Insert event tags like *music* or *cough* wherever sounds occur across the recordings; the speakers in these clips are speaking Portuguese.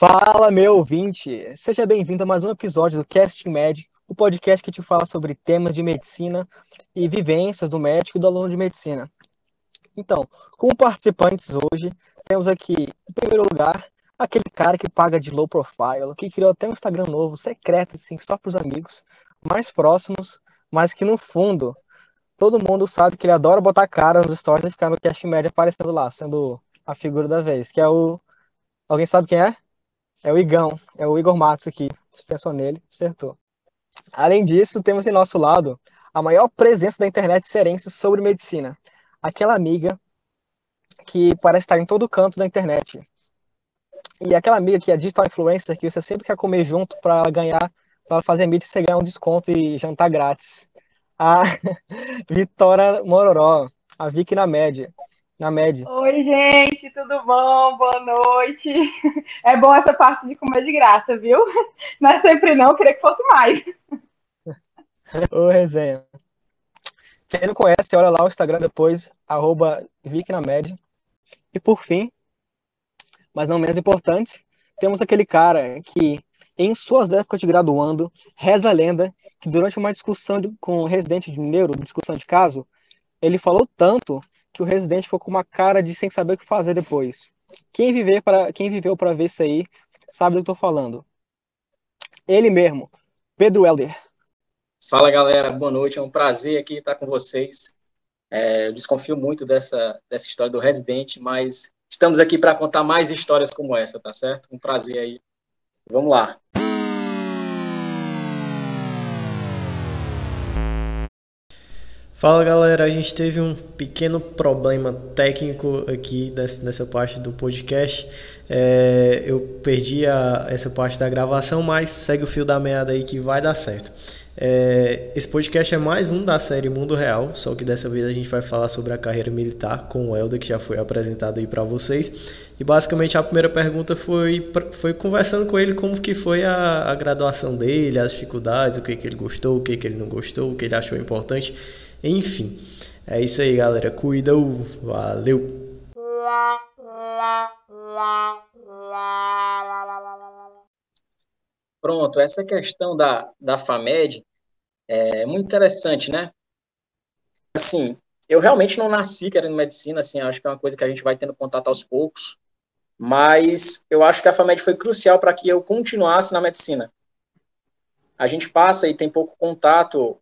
Fala, meu ouvinte! Seja bem-vindo a mais um episódio do Casting Med, o podcast que te fala sobre temas de medicina e vivências do médico e do aluno de medicina. Então, como participantes hoje, temos aqui, em primeiro lugar, aquele cara que paga de low profile, que criou até um Instagram novo, secreto, assim, só para os amigos mais próximos, mas que no fundo, todo mundo sabe que ele adora botar cara nos stories e ficar no Casting Med aparecendo lá, sendo a figura da vez, que é o... Alguém sabe quem é? É o Igão, é o Igor Matos aqui. Você pensou nele, acertou. Além disso, temos em nosso lado a maior presença da internet cearense sobre medicina. Aquela amiga que parece estar em todo canto da internet. E aquela amiga que é digital influencer que você sempre quer comer junto para ganhar, para fazer mídia você ganhar um desconto e jantar grátis. A *laughs* Vitória Mororó, a Vicky na média na média. Oi, gente, tudo bom? Boa noite. É bom essa parte de comer de graça, viu? *laughs* Não é sempre não, queria que fosse mais. Ô, resenha. Quem não conhece, olha lá o Instagram depois, arroba VicNamed. E por fim, mas não menos importante, temos aquele cara que, em suas épocas de graduando, reza a lenda que durante uma discussão de, com um residente de neuro, discussão de caso, ele falou tanto que o residente ficou com uma cara de sem saber o que fazer depois. Quem, viver para, quem viveu para ver isso aí sabe do que eu tô falando. Ele mesmo, Pedro Helder. Fala galera, boa noite, é um prazer aqui estar com vocês. É, eu desconfio muito dessa, dessa história do residente, mas estamos aqui para contar mais histórias como essa, tá certo? Um prazer aí. Vamos lá. Fala galera, a gente teve um pequeno problema técnico aqui nessa parte do podcast. É, eu perdi a, essa parte da gravação, mas segue o fio da meada aí que vai dar certo. É, esse podcast é mais um da série Mundo Real, só que dessa vez a gente vai falar sobre a carreira militar com o Helder, que já foi apresentado aí para vocês. E basicamente a primeira pergunta foi, foi conversando com ele como que foi a, a graduação dele, as dificuldades, o que, que ele gostou, o que, que ele não gostou, o que ele achou importante. Enfim, é isso aí, galera. Cuida, valeu! Pronto, essa questão da, da FAMED é muito interessante, né? Assim, eu realmente não nasci querendo medicina, assim, acho que é uma coisa que a gente vai tendo contato aos poucos, mas eu acho que a FAMED foi crucial para que eu continuasse na medicina. A gente passa e tem pouco contato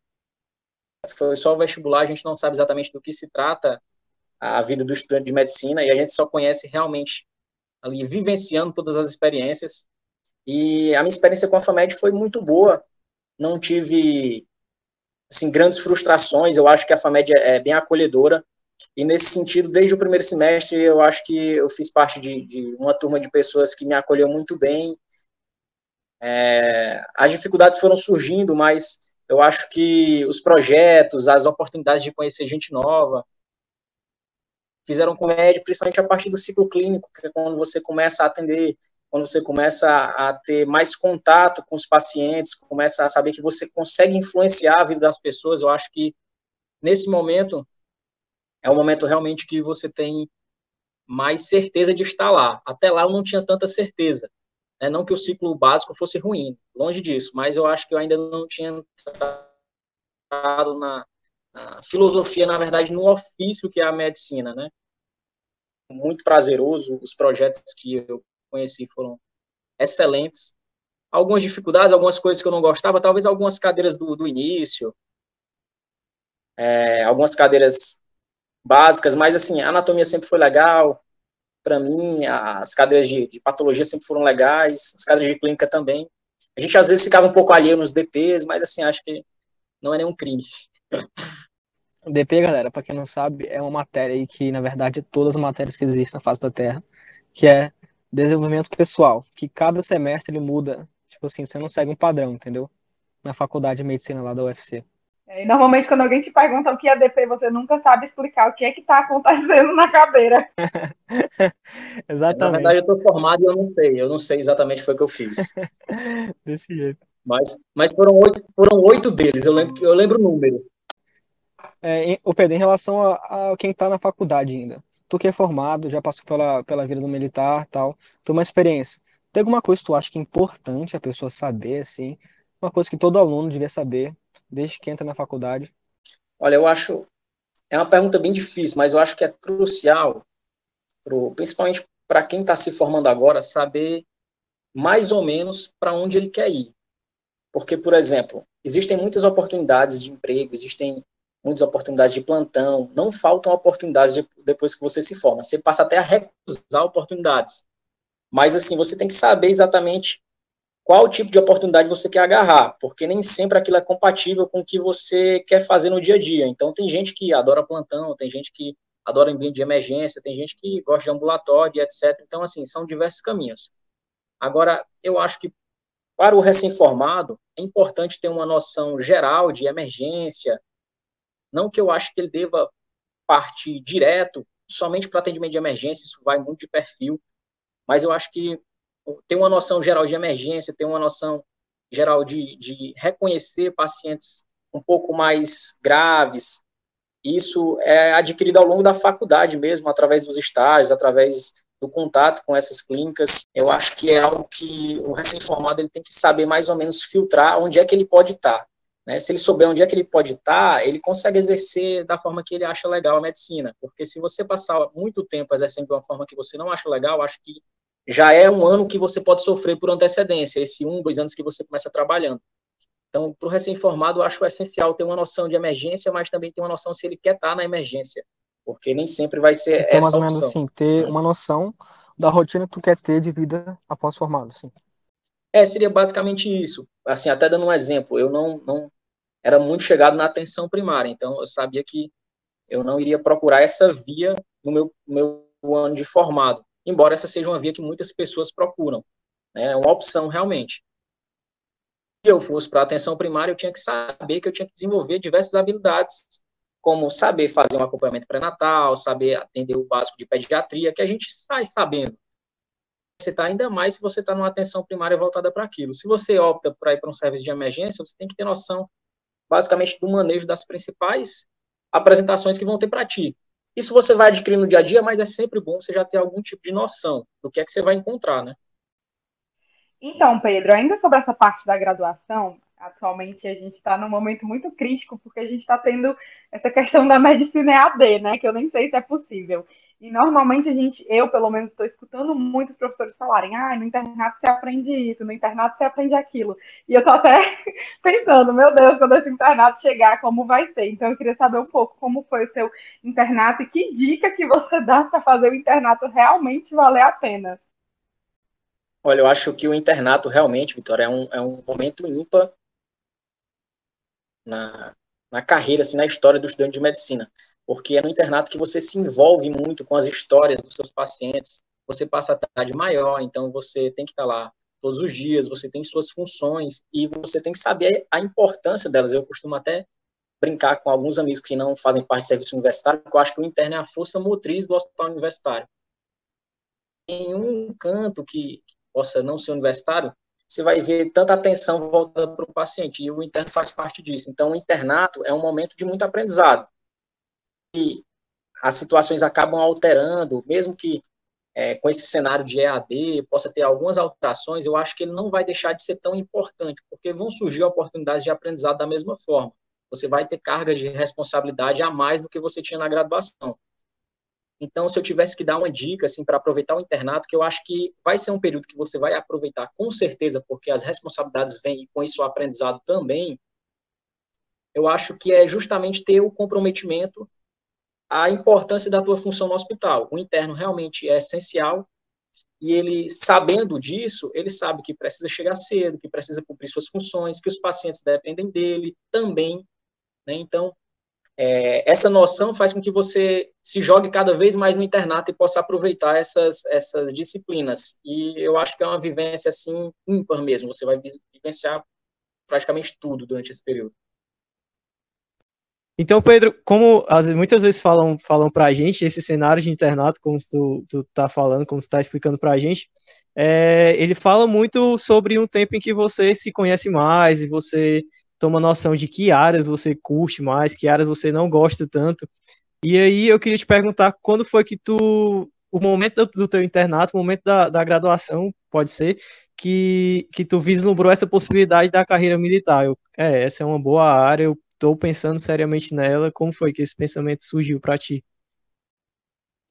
foi só o vestibular, a gente não sabe exatamente do que se trata a vida do estudante de medicina e a gente só conhece realmente ali vivenciando todas as experiências. E a minha experiência com a FAMED foi muito boa. Não tive assim grandes frustrações. Eu acho que a FAMED é, é bem acolhedora. E nesse sentido, desde o primeiro semestre, eu acho que eu fiz parte de, de uma turma de pessoas que me acolheu muito bem. É, as dificuldades foram surgindo, mas eu acho que os projetos, as oportunidades de conhecer gente nova, fizeram comédia, principalmente a partir do ciclo clínico, que é quando você começa a atender, quando você começa a ter mais contato com os pacientes, começa a saber que você consegue influenciar a vida das pessoas. Eu acho que nesse momento é um momento realmente que você tem mais certeza de estar lá. Até lá eu não tinha tanta certeza. Né? Não que o ciclo básico fosse ruim, longe disso, mas eu acho que eu ainda não tinha entrado na, na filosofia, na verdade, no ofício que é a medicina, né? Muito prazeroso, os projetos que eu conheci foram excelentes. Algumas dificuldades, algumas coisas que eu não gostava, talvez algumas cadeiras do, do início, é, algumas cadeiras básicas, mas assim, a anatomia sempre foi legal, para mim, as cadeiras de, de, patologia sempre foram legais, as cadeiras de clínica também. A gente às vezes ficava um pouco alheio nos DPs, mas assim, acho que não é nenhum crime. *laughs* O DP, galera, para quem não sabe, é uma matéria aí que, na verdade, todas as matérias que existem na face da Terra, que é desenvolvimento pessoal, que cada semestre ele muda, tipo assim, você não segue um padrão, entendeu? Na faculdade de medicina lá da UFC. É, e normalmente, quando alguém te pergunta o que é DP, você nunca sabe explicar o que é que está acontecendo *laughs* na cadeira. *laughs* exatamente. Na verdade, eu estou formado e eu não sei. Eu não sei exatamente o que foi que eu fiz. *laughs* Desse jeito. Mas, mas foram, oito, foram oito deles, eu lembro, eu lembro o número. É, o Pedro, em relação a, a quem está na faculdade ainda, tu que é formado, já passou pela, pela vida do militar tal, tu uma experiência. Tem alguma coisa que tu acha que é importante a pessoa saber, assim? Uma coisa que todo aluno devia saber desde que entra na faculdade? Olha, eu acho. É uma pergunta bem difícil, mas eu acho que é crucial, pro, principalmente para quem está se formando agora, saber mais ou menos para onde ele quer ir. Porque, por exemplo, existem muitas oportunidades de emprego, existem muitas oportunidades de plantão, não faltam oportunidades de, depois que você se forma. Você passa até a recusar oportunidades. Mas, assim, você tem que saber exatamente qual tipo de oportunidade você quer agarrar, porque nem sempre aquilo é compatível com o que você quer fazer no dia a dia. Então, tem gente que adora plantão, tem gente que adora ambiente de emergência, tem gente que gosta de ambulatório, etc. Então, assim, são diversos caminhos. Agora, eu acho que para o recém-formado, é importante ter uma noção geral de emergência, não que eu acho que ele deva partir direto somente para atendimento de emergência, isso vai muito de perfil, mas eu acho que ter uma noção geral de emergência, ter uma noção geral de, de reconhecer pacientes um pouco mais graves, isso é adquirido ao longo da faculdade mesmo, através dos estágios, através do contato com essas clínicas. Eu acho que é algo que o recém-formado ele tem que saber mais ou menos filtrar onde é que ele pode estar. Né? Se ele souber onde é que ele pode estar, ele consegue exercer da forma que ele acha legal a medicina. Porque se você passar muito tempo exercendo de uma forma que você não acha legal, acho que já é um ano que você pode sofrer por antecedência, esse um, dois anos que você começa trabalhando. Então, para o recém-formado, eu acho essencial ter uma noção de emergência, mas também ter uma noção se ele quer estar na emergência, porque nem sempre vai ser então, essa mais opção. Assim, ter uma noção da rotina que tu quer ter de vida após formado, sim. É, seria basicamente isso. Assim, até dando um exemplo, eu não, não era muito chegado na atenção primária, então eu sabia que eu não iria procurar essa via no meu, meu ano de formado embora essa seja uma via que muitas pessoas procuram. Né? É uma opção realmente. Se eu fosse para a atenção primária, eu tinha que saber que eu tinha que desenvolver diversas habilidades, como saber fazer um acompanhamento pré-natal, saber atender o básico de pediatria, que a gente sai sabendo. Você está ainda mais se você está numa atenção primária voltada para aquilo. Se você opta para ir para um serviço de emergência, você tem que ter noção, basicamente, do manejo das principais apresentações que vão ter para ti. Isso você vai adquirir no dia a dia, mas é sempre bom você já ter algum tipo de noção do que é que você vai encontrar, né? Então, Pedro, ainda sobre essa parte da graduação, atualmente a gente está num momento muito crítico, porque a gente está tendo essa questão da medicina EAD, né? Que eu nem sei se é possível. E normalmente a gente, eu pelo menos, estou escutando muitos professores falarem: ah, no internato você aprende isso, no internato você aprende aquilo. E eu estou até *laughs* pensando: meu Deus, quando esse internato chegar, como vai ser? Então eu queria saber um pouco como foi o seu internato e que dica que você *laughs* dá para fazer o internato realmente valer a pena. Olha, eu acho que o internato realmente, Vitória, é um, é um momento ímpar na, na carreira, assim, na história do estudante de medicina porque é no internato que você se envolve muito com as histórias dos seus pacientes, você passa a tarde maior, então você tem que estar lá todos os dias, você tem suas funções e você tem que saber a importância delas. Eu costumo até brincar com alguns amigos que não fazem parte do serviço universitário, porque eu acho que o interno é a força motriz do hospital universitário. Em um canto que possa não ser universitário, você vai ver tanta atenção voltada para o paciente, e o interno faz parte disso. Então, o internato é um momento de muito aprendizado as situações acabam alterando, mesmo que é, com esse cenário de EAD possa ter algumas alterações, eu acho que ele não vai deixar de ser tão importante, porque vão surgir oportunidades de aprendizado da mesma forma. Você vai ter cargas de responsabilidade a mais do que você tinha na graduação. Então, se eu tivesse que dar uma dica assim para aproveitar o internato, que eu acho que vai ser um período que você vai aproveitar com certeza, porque as responsabilidades vêm e com isso o aprendizado também, eu acho que é justamente ter o comprometimento a importância da tua função no hospital. O interno realmente é essencial e ele, sabendo disso, ele sabe que precisa chegar cedo, que precisa cumprir suas funções, que os pacientes dependem dele também. Né? Então, é, essa noção faz com que você se jogue cada vez mais no internato e possa aproveitar essas, essas disciplinas. E eu acho que é uma vivência assim ímpar mesmo. Você vai vivenciar praticamente tudo durante esse período. Então, Pedro, como as, muitas vezes falam, falam para a gente, esse cenário de internato, como tu, tu tá falando, como tu tá explicando para a gente, é, ele fala muito sobre um tempo em que você se conhece mais e você toma noção de que áreas você curte mais, que áreas você não gosta tanto. E aí eu queria te perguntar, quando foi que tu o momento do, teu internato, o momento da, da graduação, pode ser, que, que tu vislumbrou essa possibilidade da carreira militar. Eu, é, essa é uma boa área, eu estou pensando seriamente nela. Como foi que esse pensamento surgiu para ti?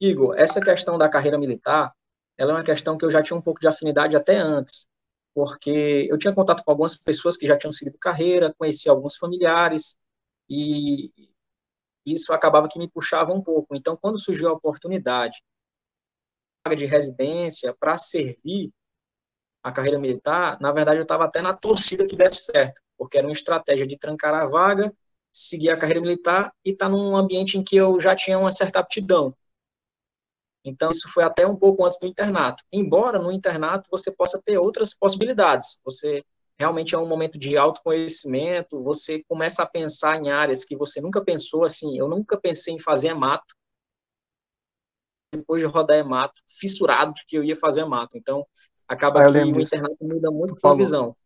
Igor, essa questão da carreira militar, ela é uma questão que eu já tinha um pouco de afinidade até antes, porque eu tinha contato com algumas pessoas que já tinham seguido carreira, conheci alguns familiares, e isso acabava que me puxava um pouco. Então, quando surgiu a oportunidade de residência para servir a carreira militar, na verdade eu estava até na torcida que desse certo, porque era uma estratégia de trancar a vaga, seguir a carreira militar e estar tá num ambiente em que eu já tinha uma certa aptidão. Então, isso foi até um pouco antes do internato. Embora no internato você possa ter outras possibilidades. Você realmente é um momento de autoconhecimento, você começa a pensar em áreas que você nunca pensou, assim, eu nunca pensei em fazer mato. Depois de rodar mato, fissurado que eu ia fazer mato. Então, acaba ah, que o internato muda muito a visão.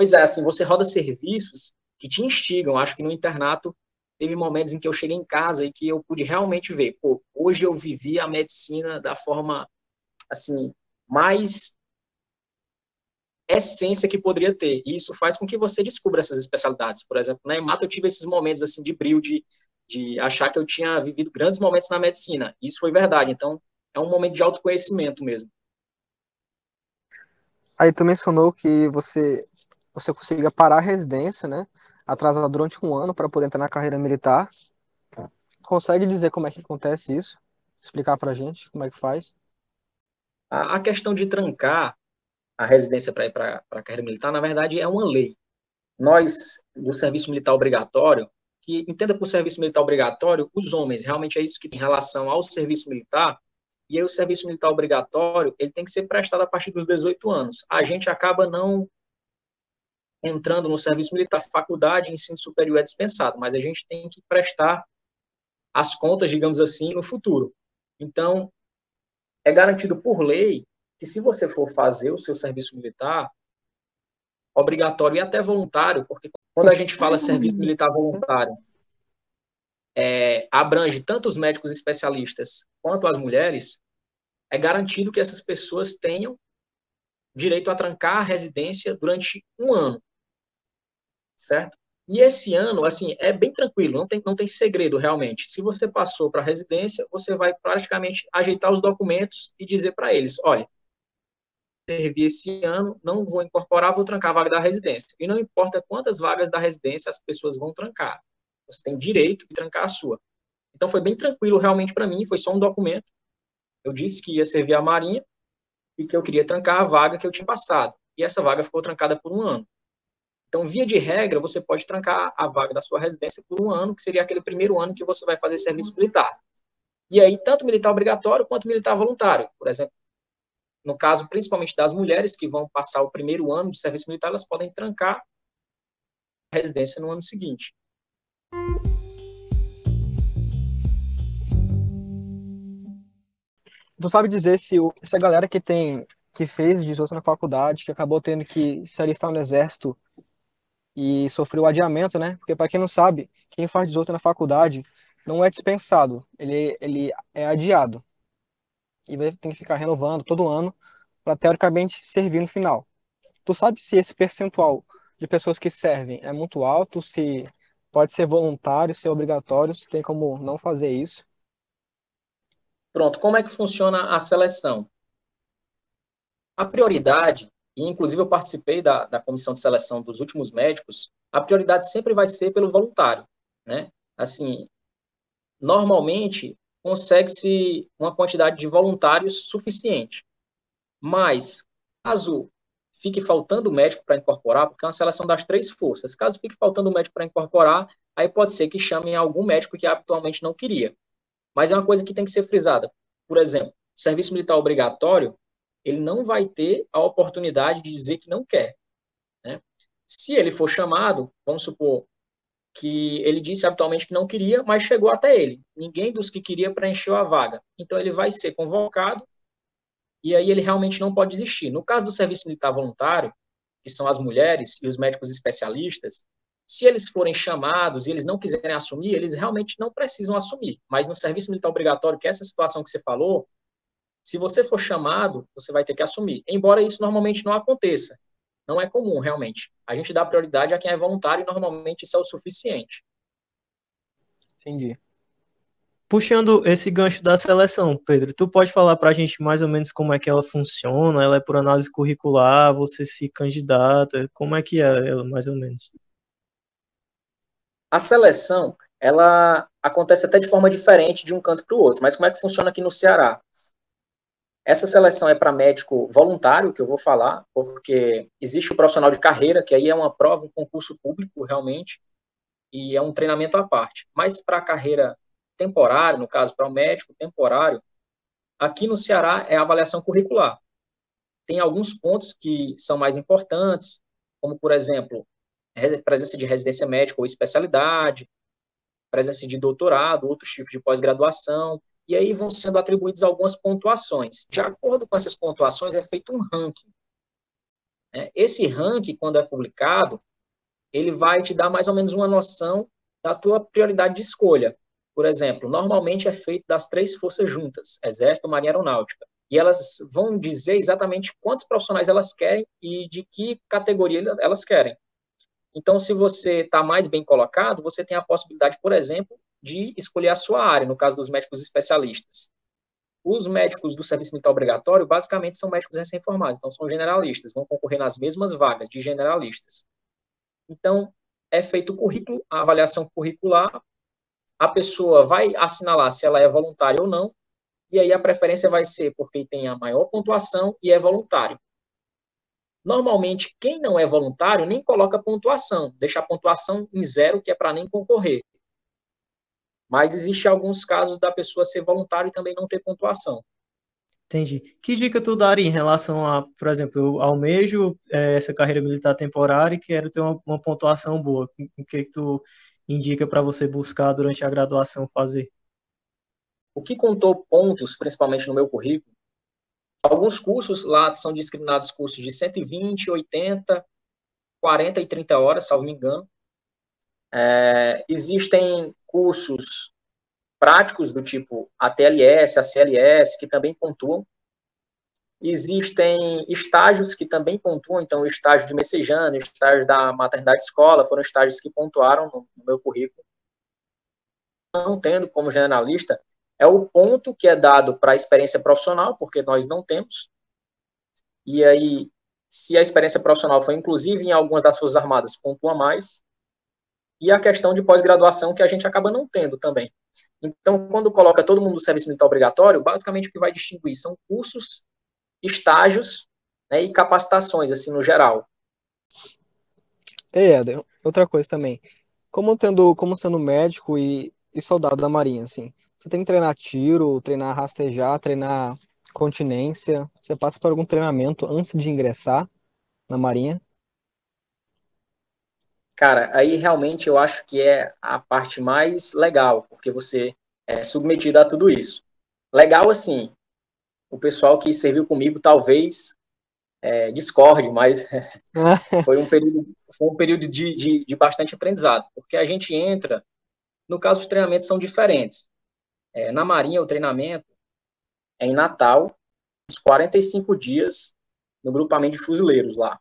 Pois é, assim, você roda serviços que te instigam. Acho que no internato teve momentos em que eu cheguei em casa e que eu pude realmente ver, pô, hoje eu vivi a medicina da forma, assim, mais essência que poderia ter. E isso faz com que você descubra essas especialidades. Por exemplo, na EMATA eu tive esses momentos, assim, de brilho, de, de achar que eu tinha vivido grandes momentos na medicina. Isso foi verdade. Então, é um momento de autoconhecimento mesmo. Aí tu mencionou que você você consiga parar a residência, né? Atrasar durante um ano para poder entrar na carreira militar. Consegue dizer como é que acontece isso? Explicar pra gente como é que faz? A, a questão de trancar a residência para ir para a carreira militar, na verdade, é uma lei. Nós, do serviço militar obrigatório, que entenda por serviço militar obrigatório, os homens, realmente é isso que tem relação ao serviço militar, e aí o serviço militar obrigatório, ele tem que ser prestado a partir dos 18 anos. A gente acaba não entrando no serviço militar, faculdade, ensino superior é dispensado, mas a gente tem que prestar as contas, digamos assim, no futuro. Então, é garantido por lei que se você for fazer o seu serviço militar, obrigatório e até voluntário, porque quando a gente fala serviço militar voluntário, é, abrange tanto os médicos especialistas quanto as mulheres, é garantido que essas pessoas tenham direito a trancar a residência durante um ano, certo? E esse ano, assim, é bem tranquilo, não tem, não tem segredo realmente. Se você passou para a residência, você vai praticamente ajeitar os documentos e dizer para eles: olha, servi esse ano, não vou incorporar, vou trancar a vaga da residência. E não importa quantas vagas da residência as pessoas vão trancar. Você tem direito de trancar a sua. Então foi bem tranquilo realmente para mim, foi só um documento. Eu disse que ia servir a Marinha e que eu queria trancar a vaga que eu tinha passado. E essa vaga ficou trancada por um ano. Então, via de regra, você pode trancar a vaga da sua residência por um ano, que seria aquele primeiro ano que você vai fazer serviço militar. E aí, tanto militar obrigatório quanto militar voluntário. Por exemplo, no caso principalmente das mulheres que vão passar o primeiro ano de serviço militar, elas podem trancar a residência no ano seguinte. Tu sabe dizer se, se a galera que tem que fez 18 na faculdade, que acabou tendo que se alistar no exército e sofreu adiamento, né? Porque para quem não sabe, quem faz 18 na faculdade não é dispensado, ele, ele é adiado. E vai ter que ficar renovando todo ano para teoricamente servir no final. Tu sabe se esse percentual de pessoas que servem é muito alto, se pode ser voluntário, se é obrigatório, se tem como não fazer isso? Pronto, como é que funciona a seleção? A prioridade, inclusive eu participei da, da comissão de seleção dos últimos médicos, a prioridade sempre vai ser pelo voluntário, né? Assim, normalmente consegue-se uma quantidade de voluntários suficiente. Mas, caso fique faltando médico para incorporar, porque é uma seleção das três forças, caso fique faltando médico para incorporar, aí pode ser que chamem algum médico que habitualmente não queria. Mas é uma coisa que tem que ser frisada. Por exemplo, serviço militar obrigatório, ele não vai ter a oportunidade de dizer que não quer. Né? Se ele for chamado, vamos supor que ele disse habitualmente que não queria, mas chegou até ele. Ninguém dos que queria preencheu a vaga. Então ele vai ser convocado e aí ele realmente não pode desistir. No caso do serviço militar voluntário, que são as mulheres e os médicos especialistas, Se eles forem chamados e eles não quiserem assumir, eles realmente não precisam assumir. Mas no serviço militar obrigatório, que é essa situação que você falou, se você for chamado, você vai ter que assumir. Embora isso normalmente não aconteça. Não é comum, realmente. A gente dá prioridade a quem é voluntário e normalmente isso é o suficiente. Entendi. Puxando esse gancho da seleção, Pedro, tu pode falar para a gente mais ou menos como é que ela funciona? Ela é por análise curricular, você se candidata, como é que é ela mais ou menos? A seleção, ela acontece até de forma diferente de um canto para o outro, mas como é que funciona aqui no Ceará? Essa seleção é para médico voluntário, que eu vou falar, porque existe o profissional de carreira, que aí é uma prova, um concurso público, realmente, e é um treinamento à parte. Mas para a carreira temporária, no caso, para o médico temporário, aqui no Ceará é a avaliação curricular. Tem alguns pontos que são mais importantes, como, por exemplo, presença de residência médica ou especialidade, presença de doutorado, outros tipos de pós-graduação, e aí vão sendo atribuídas algumas pontuações. De acordo com essas pontuações, é feito um ranking. Né? Esse ranking, quando é publicado, ele vai te dar mais ou menos uma noção da tua prioridade de escolha. Por exemplo, normalmente é feito das três forças juntas, Exército, Marinha Aeronáutica. E elas vão dizer exatamente quantos profissionais elas querem e de que categoria elas querem. Então, se você está mais bem colocado, você tem a possibilidade, por exemplo, de escolher a sua área, no caso dos médicos especialistas. Os médicos do serviço militar obrigatório, basicamente, são médicos recém-formados, então são generalistas, vão concorrer nas mesmas vagas de generalistas. Então, é feito o currículo, a avaliação curricular, a pessoa vai assinalar se ela é voluntária ou não, e aí a preferência vai ser por quem tem a maior pontuação e é voluntário. Normalmente, quem não é voluntário nem coloca pontuação, deixa a pontuação em zero, que é para nem concorrer. Mas existe alguns casos da pessoa ser voluntária e também não ter pontuação. Entendi. Que dica tu daria em relação a, por exemplo, eu almejo é, essa carreira militar temporária e quero ter uma, uma pontuação boa. O que, que tu indica para você buscar durante a graduação fazer? O que contou pontos, principalmente no meu currículo, alguns cursos lá são discriminados cursos de 120, 80, 40 e 30 horas, salvo me engano. É, existem cursos práticos do tipo ATLS, ACLS, que também pontuam. Existem estágios que também pontuam, então o estágio de messejano, o estágio da maternidade escola, foram estágios que pontuaram no, no meu currículo. Não tendo como generalista, é o ponto que é dado para a experiência profissional, porque nós não temos. E aí, se a experiência profissional foi inclusive em algumas das Forças Armadas, pontua mais e a questão de pós-graduação que a gente acaba não tendo também. Então, quando coloca todo mundo no serviço militar obrigatório, basicamente o que vai distinguir são cursos, estágios né, e capacitações, assim, no geral. É, Eder, outra coisa também. Como, tendo, como sendo médico e, e soldado da Marinha, assim, você tem que treinar tiro, treinar rastejar, treinar continência. Você passa por algum treinamento antes de ingressar na Marinha? Cara, aí realmente eu acho que é a parte mais legal, porque você é submetido a tudo isso. Legal, assim, o pessoal que serviu comigo talvez é, discorde, mas *laughs* foi um período, foi um período de, de, de, bastante aprendizado, porque a gente entra, no caso, os treinamentos são diferentes. É, na Marinha, o treinamento é em Natal, uns 45 dias, no grupamento de fuzileiros lá.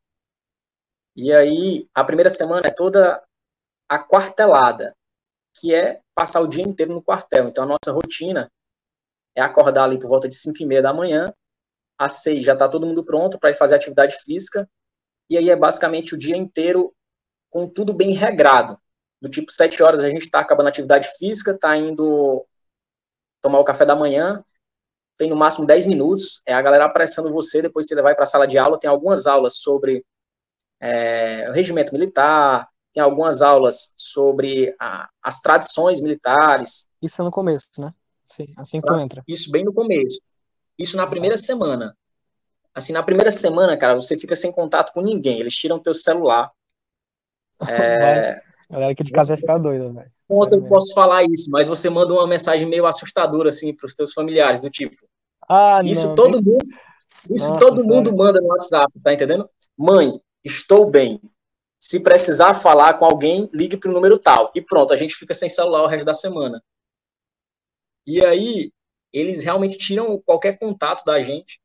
E aí, a primeira semana é toda a quartelada, que é passar o dia inteiro no quartel. Então, a nossa rotina é acordar ali por volta de 5 e meia da manhã, às 6 já está todo mundo pronto para ir fazer atividade física, e aí é basicamente o dia inteiro com tudo bem regrado. Do tipo, 7 horas a gente está acabando a atividade física, está indo tomar o café da manhã, tem no máximo 10 minutos, é a galera apressando você, depois você vai para a sala de aula, tem algumas aulas sobre é, o regimento militar, tem algumas aulas sobre a, as tradições militares. Isso é no começo, né? Sim, assim que tu entra. Isso bem no começo. Isso na primeira semana. Assim, na primeira semana, cara, você fica sem contato com ninguém. Eles tiram teu celular. *laughs* É... Galera que de casa vai ficar doida, velho. Conta eu posso falar isso, mas você manda uma mensagem meio assustadora, assim, para os teus familiares, do tipo. Ah, isso não, todo mundo. Isso Nossa, todo mundo manda no WhatsApp, tá entendendo? Mãe, estou bem. se precisar falar com alguém, ligue para o número tal. E pronto, a gente fica sem celular o resto da semana. E aí, eles realmente tiram qualquer contato da gente.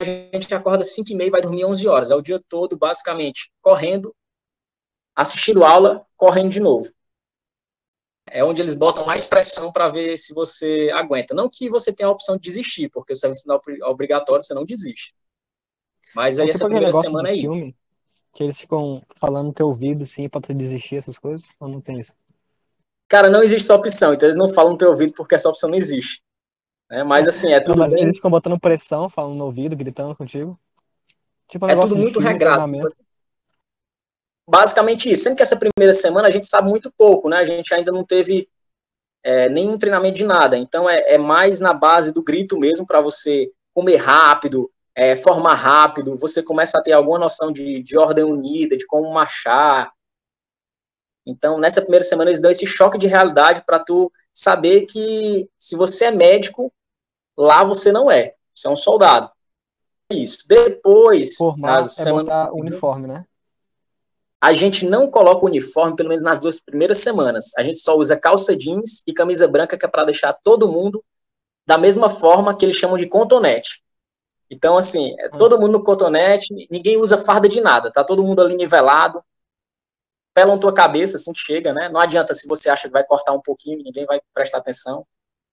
A gente acorda 5 e meia vai dormir 11 horas. É o dia todo, basicamente, correndo, assistindo aula, correndo de novo. É onde eles botam mais pressão para ver se você aguenta. Não que você tenha a opção de desistir, porque o serviço não é obrigatório, você não desiste. Mas aí é essa primeira semana aí. Filme, que eles ficam falando no teu ouvido, assim, pra tu desistir, essas coisas? Ou não tem isso? Cara, não existe essa opção, então eles não falam no teu ouvido porque essa opção não existe. Né? Mas assim, é tudo. Não, mas bem... eles ficam botando pressão, falando no ouvido, gritando contigo. Tipo, um é tudo muito regrado. Basicamente isso. Sendo que essa primeira semana a gente sabe muito pouco, né? A gente ainda não teve é, nenhum treinamento de nada. Então é, é mais na base do grito mesmo para você comer rápido, é, formar rápido, você começa a ter alguma noção de, de ordem unida, de como marchar. Então, nessa primeira semana, eles dão esse choque de realidade para tu saber que se você é médico, lá você não é. Você é um soldado. Isso. Depois, Formar nas é semanas. uniforme, né? A gente não coloca o uniforme, pelo menos nas duas primeiras semanas. A gente só usa calça jeans e camisa branca, que é para deixar todo mundo da mesma forma que eles chamam de contonete. Então, assim, é hum. todo mundo no cotonete, ninguém usa farda de nada, tá todo mundo ali nivelado, pelam tua cabeça assim que chega, né? Não adianta se você acha que vai cortar um pouquinho, ninguém vai prestar atenção,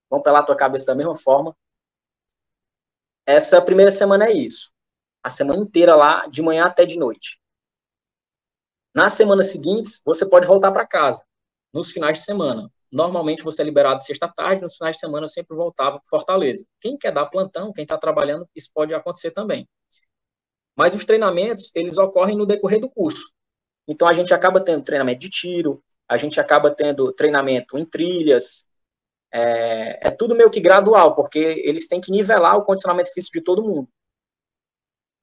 vão pelar tua cabeça da mesma forma. Essa primeira semana é isso. A semana inteira lá, de manhã até de noite. Nas semanas seguintes, você pode voltar para casa, nos finais de semana. Normalmente você é liberado sexta-tarde, nos finais de semana eu sempre voltava para Fortaleza. Quem quer dar plantão, quem está trabalhando, isso pode acontecer também. Mas os treinamentos, eles ocorrem no decorrer do curso. Então a gente acaba tendo treinamento de tiro, a gente acaba tendo treinamento em trilhas, é, é tudo meio que gradual, porque eles têm que nivelar o condicionamento físico de todo mundo.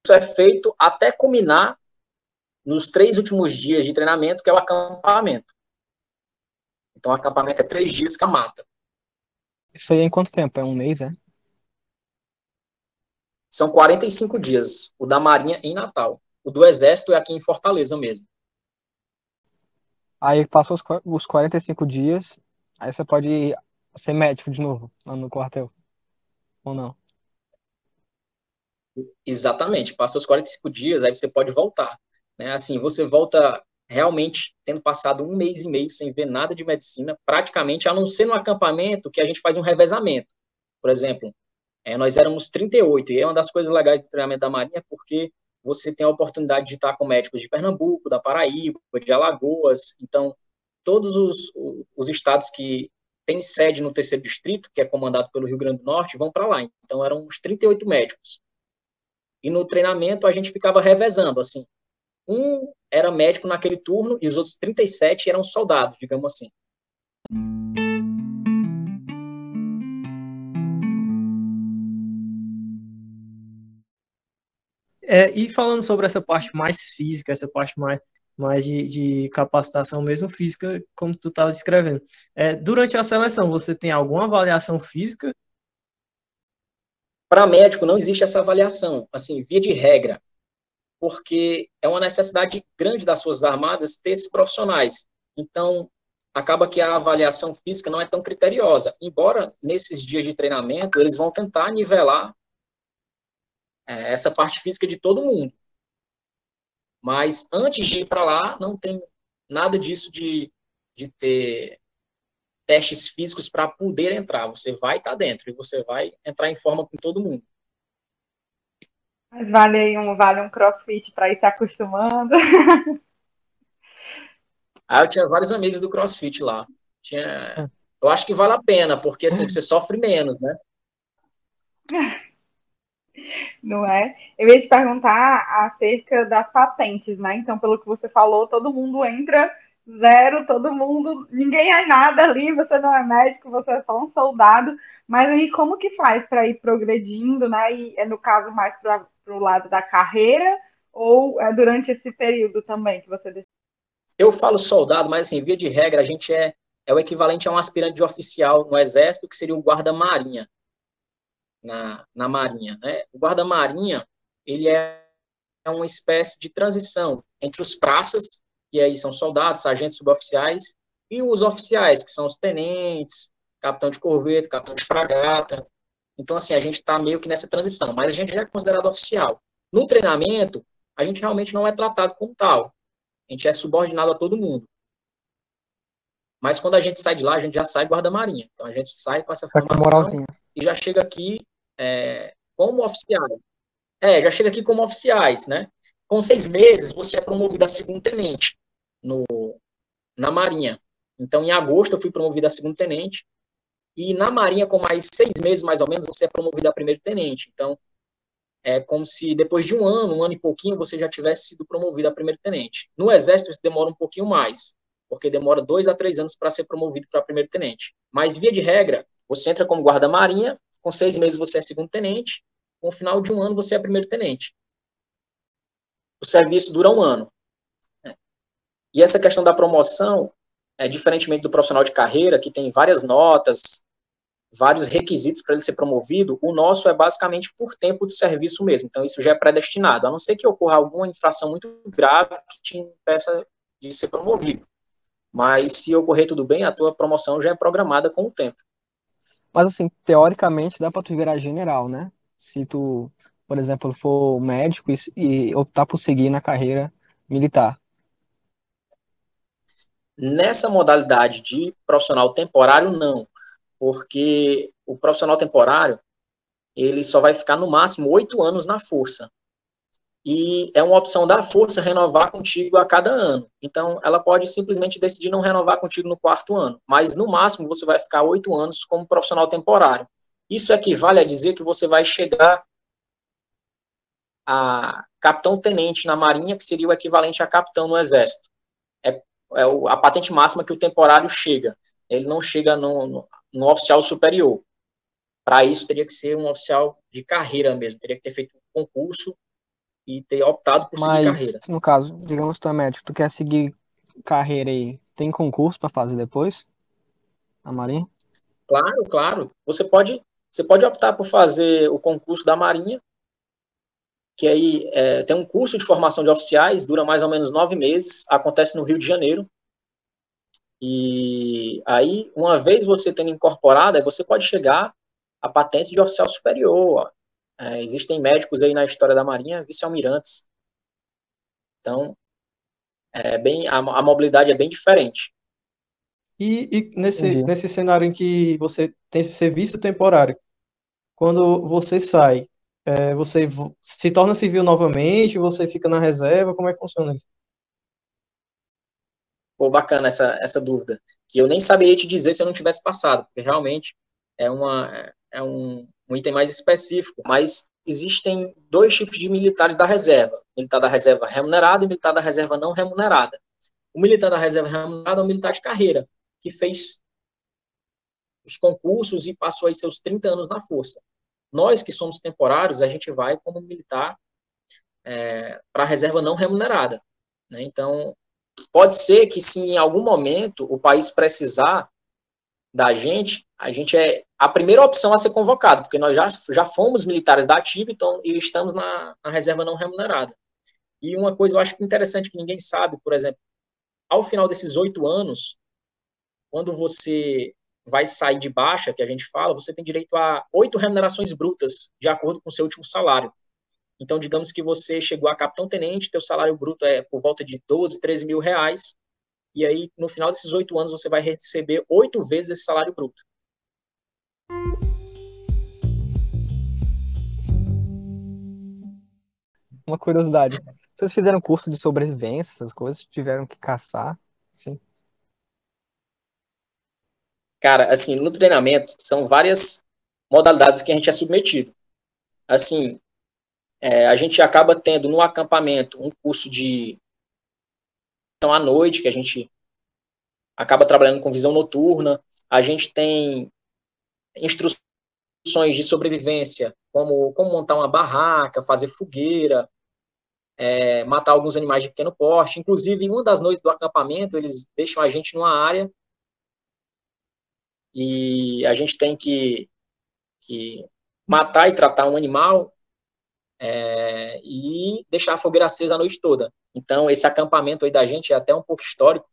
Isso é feito até culminar nos três últimos dias de treinamento, que é o acampamento. Então, o acampamento é três dias que a mata. Isso aí é em quanto tempo? É um mês, é? São 45 dias. O da Marinha em Natal. O do Exército é aqui em Fortaleza mesmo. Aí passou os 45 dias, aí você pode ser médico de novo lá no quartel. Ou não? Exatamente. Passou os 45 dias, aí você pode voltar. Né? Assim, você volta realmente tendo passado um mês e meio sem ver nada de medicina, praticamente, a não ser no acampamento, que a gente faz um revezamento. Por exemplo, é, nós éramos 38, e é uma das coisas legais do treinamento da Marinha, porque você tem a oportunidade de estar com médicos de Pernambuco, da Paraíba, de Alagoas, então, todos os, os estados que têm sede no terceiro distrito, que é comandado pelo Rio Grande do Norte, vão para lá. Então, eram uns 38 médicos. E no treinamento, a gente ficava revezando, assim, um era médico naquele turno e os outros 37 eram soldados, digamos assim. É, e falando sobre essa parte mais física, essa parte mais, mais de, de capacitação mesmo física, como tu estava descrevendo. É, durante a seleção, você tem alguma avaliação física? Para médico, não existe essa avaliação. Assim, via de regra, porque é uma necessidade grande das Forças Armadas ter esses profissionais. Então, acaba que a avaliação física não é tão criteriosa. Embora nesses dias de treinamento eles vão tentar nivelar é, essa parte física de todo mundo. Mas antes de ir para lá, não tem nada disso de, de ter testes físicos para poder entrar. Você vai estar tá dentro e você vai entrar em forma com todo mundo. Mas vale aí um, vale um crossfit para ir se acostumando. *laughs* Ah, eu tinha vários amigos do crossfit lá. Tinha... Eu acho que vale a pena, porque assim, você sofre menos, né? *laughs* Não é? Eu ia te perguntar acerca das patentes, né? Então, pelo que você falou, todo mundo entra zero, todo mundo, ninguém é nada ali, você não é médico, você é só um soldado. Mas aí, como que faz para ir progredindo, né? E no caso mais para o lado da carreira ou é durante esse período também que você Eu falo soldado, mas assim, via de regra, a gente é, é o equivalente a um aspirante de oficial no Exército, que seria o guarda-marinha na, na Marinha. Né? O guarda-marinha, ele é, é uma espécie de transição entre os praças, que aí são soldados, sargentos, suboficiais, e os oficiais, que são os tenentes, capitão de corveta, capitão de fragata. Então, assim, a gente está meio que nessa transição, mas a gente já é considerado oficial. No treinamento, a gente realmente não é tratado como tal. A gente é subordinado a todo mundo. Mas quando a gente sai de lá, a gente já sai guarda-marinha. Então a gente sai com essa formação e já chega aqui é, como oficial. É, já chega aqui como oficiais, né? Com seis meses, você é promovido a segundo tenente no, na Marinha. Então, em agosto, eu fui promovido a segundo tenente. E na Marinha, com mais seis meses, mais ou menos, você é promovido a primeiro tenente. Então, é como se depois de um ano, um ano e pouquinho, você já tivesse sido promovido a primeiro tenente. No Exército, isso demora um pouquinho mais, porque demora dois a três anos para ser promovido para primeiro tenente. Mas, via de regra, você entra como guarda-marinha, com seis meses você é segundo tenente, com o final de um ano você é primeiro tenente. O serviço dura um ano. E essa questão da promoção, é diferentemente do profissional de carreira, que tem várias notas, vários requisitos para ele ser promovido, o nosso é basicamente por tempo de serviço mesmo. Então, isso já é predestinado, a não ser que ocorra alguma infração muito grave que te impeça de ser promovido. Mas, se ocorrer tudo bem, a tua promoção já é programada com o tempo. Mas, assim, teoricamente, dá para tu virar general, né? Se tu, por exemplo, for médico e, e optar por seguir na carreira militar. Nessa modalidade de profissional temporário, não porque o profissional temporário ele só vai ficar no máximo oito anos na força. E é uma opção da força renovar contigo a cada ano. Então, ela pode simplesmente decidir não renovar contigo no quarto ano. Mas, no máximo, você vai ficar oito anos como profissional temporário. Isso equivale a dizer que você vai chegar a capitão-tenente na Marinha, que seria o equivalente a capitão no Exército. É, é a patente máxima que o temporário chega. Ele não chega no, no um oficial superior. Para isso, teria que ser um oficial de carreira mesmo, teria que ter feito um concurso e ter optado por Mas, seguir carreira. No caso, digamos que tu é médico, tu quer seguir carreira aí, tem concurso para fazer depois? Na Marinha? Claro, claro. Você pode, você pode optar por fazer o concurso da Marinha, que aí é, tem um curso de formação de oficiais, dura mais ou menos nove meses, acontece no Rio de Janeiro, e aí, uma vez você tendo incorporado, você pode chegar à patente de oficial superior. É, existem médicos aí na história da Marinha, vice-almirantes. Então, é bem, a, a, mobilidade é bem diferente. E, e nesse, nesse cenário em que você tem esse serviço temporário, quando você sai, é, você se torna civil novamente, você fica na reserva, como é que funciona isso? Pô, bacana essa, essa dúvida, que eu nem saberia te dizer se eu não tivesse passado, porque realmente é, uma, é um, um item mais específico, mas existem dois tipos de militares da reserva, militar da reserva remunerado e militar da reserva não remunerada. O militar da reserva remunerada é um militar de carreira, que fez os concursos e passou aí seus 30 anos na força. Nós que somos temporários, a gente vai como militar é, para a reserva não remunerada. Né? Então, Pode ser que se em algum momento o país precisar da gente, a gente é a primeira opção a ser convocado, porque nós já, já fomos militares da ativa então, e estamos na, na reserva não remunerada. E uma coisa eu acho interessante que ninguém sabe, por exemplo, ao final desses oito anos, quando você vai sair de baixa, que a gente fala, você tem direito a oito remunerações brutas, de acordo com o seu último salário. Então, digamos que você chegou a capitão-tenente, teu salário bruto é por volta de 12, 13 mil reais, e aí, no final desses oito anos, você vai receber oito vezes esse salário bruto. Uma curiosidade. Vocês fizeram curso de sobrevivência, essas coisas? Tiveram que caçar? Sim. Cara, assim, no treinamento, são várias modalidades que a gente é submetido. Assim, é, a gente acaba tendo no acampamento um curso de à noite, que a gente acaba trabalhando com visão noturna. A gente tem instruções de sobrevivência, como, como montar uma barraca, fazer fogueira, é, matar alguns animais de pequeno porte. Inclusive, em uma das noites do acampamento, eles deixam a gente numa área e a gente tem que, que matar e tratar um animal é, e deixar a fogueira acesa a noite toda. Então, esse acampamento aí da gente é até um pouco histórico,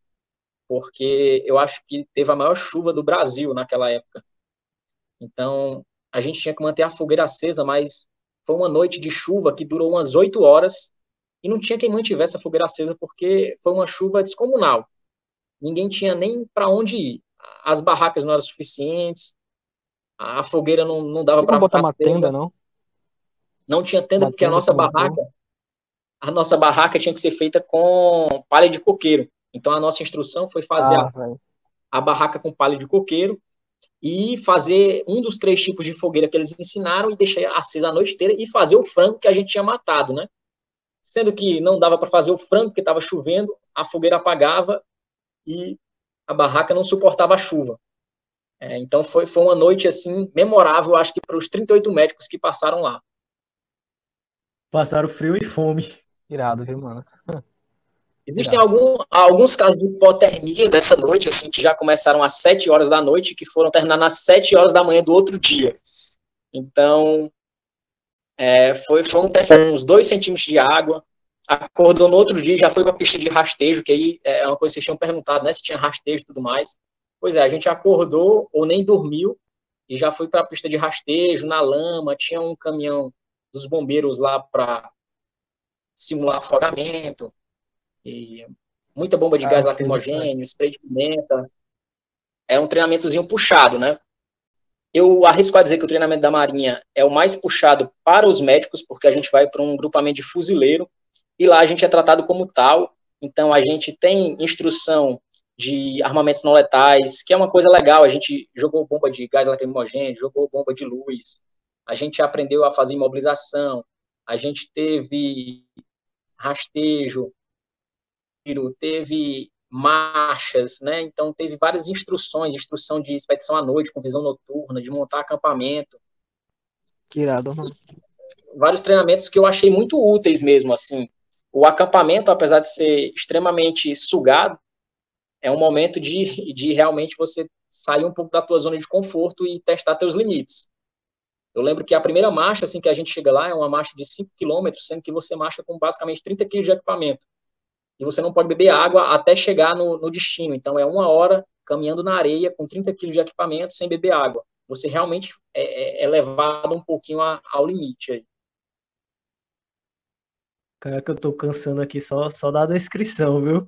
porque eu acho que teve a maior chuva do Brasil naquela época. Então, a gente tinha que manter a fogueira acesa, mas foi uma noite de chuva que durou umas oito horas e não tinha quem mantivesse a fogueira acesa porque foi uma chuva descomunal. Ninguém tinha nem para onde ir. As barracas não eram suficientes, a fogueira não, não dava para botar uma tenda, não? Não tinha tenda porque a nossa barraca, a nossa barraca tinha que ser feita com palha de coqueiro. Então a nossa instrução foi fazer ah, a, a barraca com palha de coqueiro e fazer um dos três tipos de fogueira que eles ensinaram e deixar acesa a noite inteira e fazer o frango que a gente tinha matado, né? Sendo que não dava para fazer o frango porque estava chovendo, a fogueira apagava e a barraca não suportava a chuva. É, então foi, foi uma noite assim memorável, acho que para os 38 médicos que passaram lá. Passaram frio e fome. Irado, viu, mano? *laughs* Existem algum, alguns casos de hipotermia dessa noite, assim, que já começaram às 7 horas da noite, que foram terminar às 7 horas da manhã do outro dia. Então, é, foi, foi um, uns 2 centímetros de água. Acordou no outro dia, já foi para a pista de rastejo, que aí é uma coisa que vocês tinham perguntado, né? Se tinha rastejo e tudo mais. Pois é, a gente acordou ou nem dormiu e já foi para a pista de rastejo, na lama. Tinha um caminhão dos bombeiros lá para simular afogamento. E muita bomba de ah, gás lacrimogêneo, spray de pimenta. É um treinamentozinho puxado, né? Eu arrisco a dizer que o treinamento da Marinha é o mais puxado para os médicos, porque a gente vai para um grupamento de fuzileiro e lá a gente é tratado como tal. Então a gente tem instrução de armamentos não letais, que é uma coisa legal. A gente jogou bomba de gás lacrimogêneo, jogou bomba de luz, a gente aprendeu a fazer imobilização, a gente teve rastejo, teve marchas, né? Então teve várias instruções, instrução de expedição à noite com visão noturna, de montar acampamento. Que irado, mano. Vários treinamentos que eu achei muito úteis mesmo, assim. O acampamento, apesar de ser extremamente sugado, é um momento de, de realmente você sair um pouco da tua zona de conforto e testar teus limites. Eu lembro que a primeira marcha, assim que a gente chega lá, é uma marcha de 5 km, sendo que você marcha com basicamente 30 kg de equipamento e você não pode beber água até chegar no, no destino. Então, é uma hora caminhando na areia com 30 quilos de equipamento sem beber água. Você realmente é, é, é levado um pouquinho a, ao limite aí. Caraca, eu tô cansando aqui só, só da descrição, viu?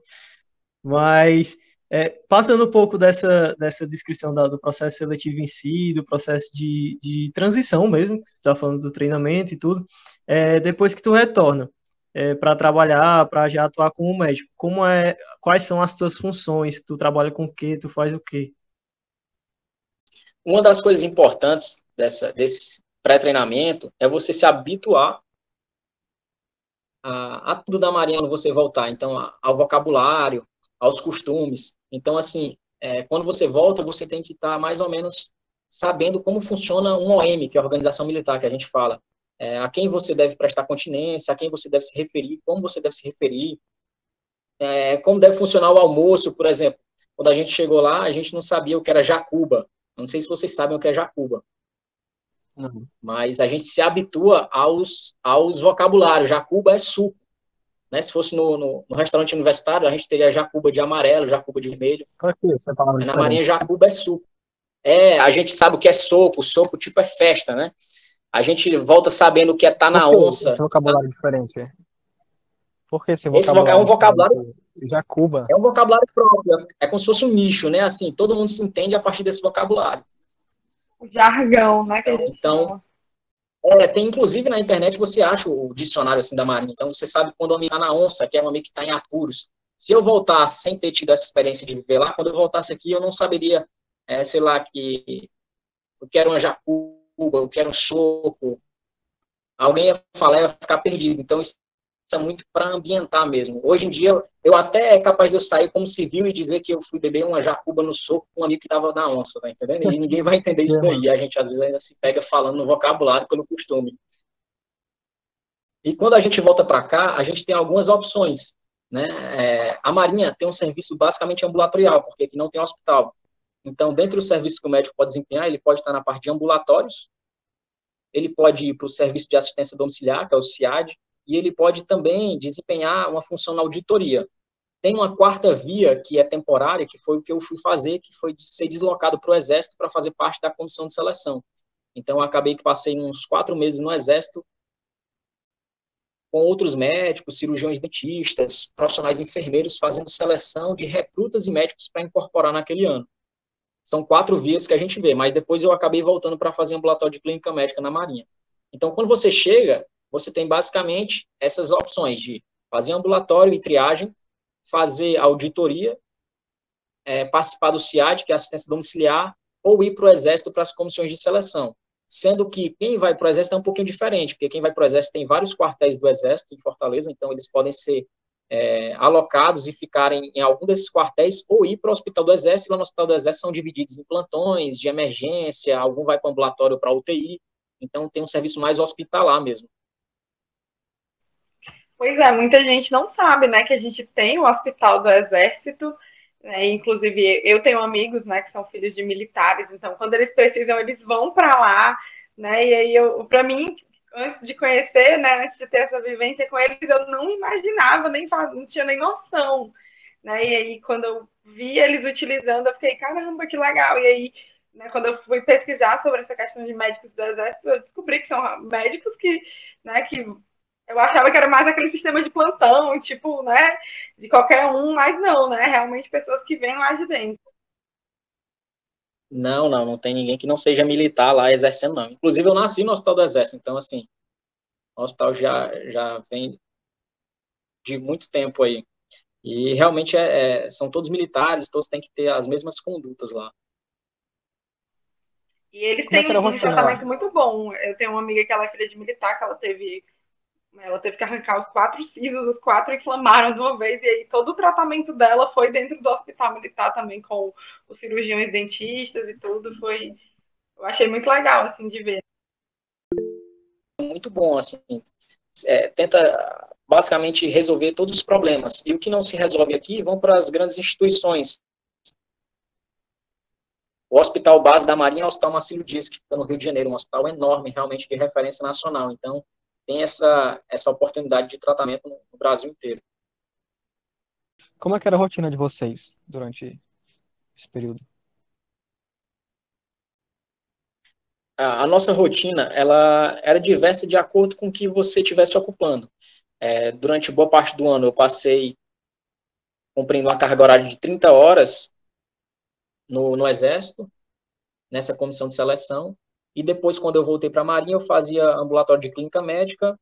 Mas, é, passando um pouco dessa, dessa descrição da, do processo seletivo em si, do processo de, de transição mesmo, que você está falando do treinamento e tudo, é, depois que tu retorna, é, para trabalhar, para já atuar como médico? Como é, quais são as tuas funções? Tu trabalha com o quê? Tu faz o quê? Uma das coisas importantes dessa, desse pré-treinamento é você se habituar a, a, tudo da quando você voltar. Então, a, ao vocabulário, aos costumes. Então, assim, é, quando você volta, você tem que estar tá mais ou menos sabendo como funciona um OM, que é a Organização Militar que a gente fala é, a quem você deve prestar continência, a quem você deve se referir, como você deve se referir, é, como deve funcionar o almoço, por exemplo. Quando a gente chegou lá, a gente não sabia o que era jacuba. Não sei se vocês sabem o que é jacuba. Uhum. Mas a gente se habitua aos, aos vocabulários. Jacuba é suco. Né? Se fosse no, no, no, restaurante universitário, a gente teria jacuba de amarelo, jacuba de vermelho. Na Marinha, jacuba é suco. É, a gente sabe o que é soco. Soco, tipo, é festa, né? a gente volta sabendo o que é estar tá na onça. Esse vocabulário diferente. Por que esse vocabulário? Esse é um vocabulário. Jacuba. É um vocabulário próprio. É como se fosse um nicho, né? Assim, todo mundo se entende a partir desse vocabulário. O jargão, né? então, é, tem inclusive na internet você acha o dicionário assim da Marinha. Então você sabe quando homem está na onça, que é um homem que está em apuros. Se eu voltasse sem ter tido essa experiência de viver lá, quando eu voltasse aqui, eu não saberia, é, sei lá, que eu quero uma jacuba eu quero um soco. Alguém ia falar ia ficar perdido. Então, isso muito para ambientar mesmo. Hoje em dia, eu até é capaz de eu sair como civil e dizer que eu fui beber uma jacuba no soco com um amigo que estava na onça, tá entendendo? E *laughs* ninguém vai entender isso aí. A gente às vezes ainda se pega falando no vocabulário pelo costume. E quando a gente volta para cá, a gente tem algumas opções. Né? É, a Marinha tem um serviço basicamente ambulatorial, porque aqui não tem hospital. Então, dentro do serviço que o médico pode desempenhar, ele pode estar na parte de ambulatórios, ele pode ir para o Serviço de Assistência Domiciliar, que é o CIAD, e ele pode também desempenhar uma função na auditoria. Tem uma quarta via, que é temporária, que foi o que eu fui fazer, que foi de ser deslocado para o Exército para fazer parte da comissão de seleção. Então, acabei que passei uns quatro meses no Exército com outros médicos, cirurgiões dentistas, profissionais enfermeiros, fazendo seleção de recrutas e médicos para incorporar naquele ano. São quatro vias que a gente vê, mas depois eu acabei voltando para fazer ambulatório de clínica médica na Marinha. Então, quando você chega, você tem basicamente essas opções de fazer ambulatório e triagem, fazer auditoria, é, participar do CIAD, que é assistência domiciliar, ou ir para o Exército para as comissões de seleção sendo que quem vai para o Exército é um pouquinho diferente, porque quem vai para o Exército tem vários quartéis do Exército em Fortaleza, então eles podem ser é, alocados e ficarem em algum desses quartéis ou ir para o Hospital do Exército, lá no Hospital do Exército são divididos em plantões de emergência, algum vai para o ambulatório para UTI, então tem um serviço mais hospitalar mesmo. Pois é, muita gente não sabe, né, que a gente tem o Hospital do Exército, né? Inclusive, eu tenho amigos, né, que são filhos de militares, então quando eles precisam, eles vão para lá, né? E aí eu, para mim, antes de conhecer, né, antes de ter essa vivência com eles, eu não imaginava, nem não tinha nem noção, né? E aí quando eu vi eles utilizando, eu fiquei, caramba, que legal. E aí, né, quando eu fui pesquisar sobre essa questão de médicos do exército, eu descobri que são médicos que, né, que eu achava que era mais aquele sistema de plantão, tipo, né, de qualquer um, mas não, né, realmente pessoas que vêm lá de dentro. Não, não, não tem ninguém que não seja militar lá exercendo, não. Inclusive, eu nasci no Hospital do Exército, então, assim, o hospital já, já vem de muito tempo aí. E realmente é, é, são todos militares, todos têm que ter as mesmas condutas lá. E eles têm é um tratamento muito bom. Eu tenho uma amiga que ela é filha de militar, que ela teve ela teve que arrancar os quatro sisos, os quatro inflamaram de uma vez, e aí todo o tratamento dela foi dentro do hospital militar também, com os cirurgiões dentistas e tudo. Foi. Eu achei muito legal, assim, de ver. Muito bom, assim. É, tenta basicamente resolver todos os problemas. E o que não se resolve aqui vão para as grandes instituições. O Hospital Base da Marinha é o Hospital Marcílio Dias, que fica no Rio de Janeiro, um hospital enorme, realmente de referência nacional. Então, tem essa, essa oportunidade de tratamento no Brasil inteiro. Como é que era a rotina de vocês durante esse período? A, a nossa rotina, ela era diversa de acordo com o que você estivesse ocupando. É, durante boa parte do ano, eu passei cumprindo uma carga horária de 30 horas no, no Exército, nessa comissão de seleção, e depois, quando eu voltei para a Marinha, eu fazia ambulatório de clínica médica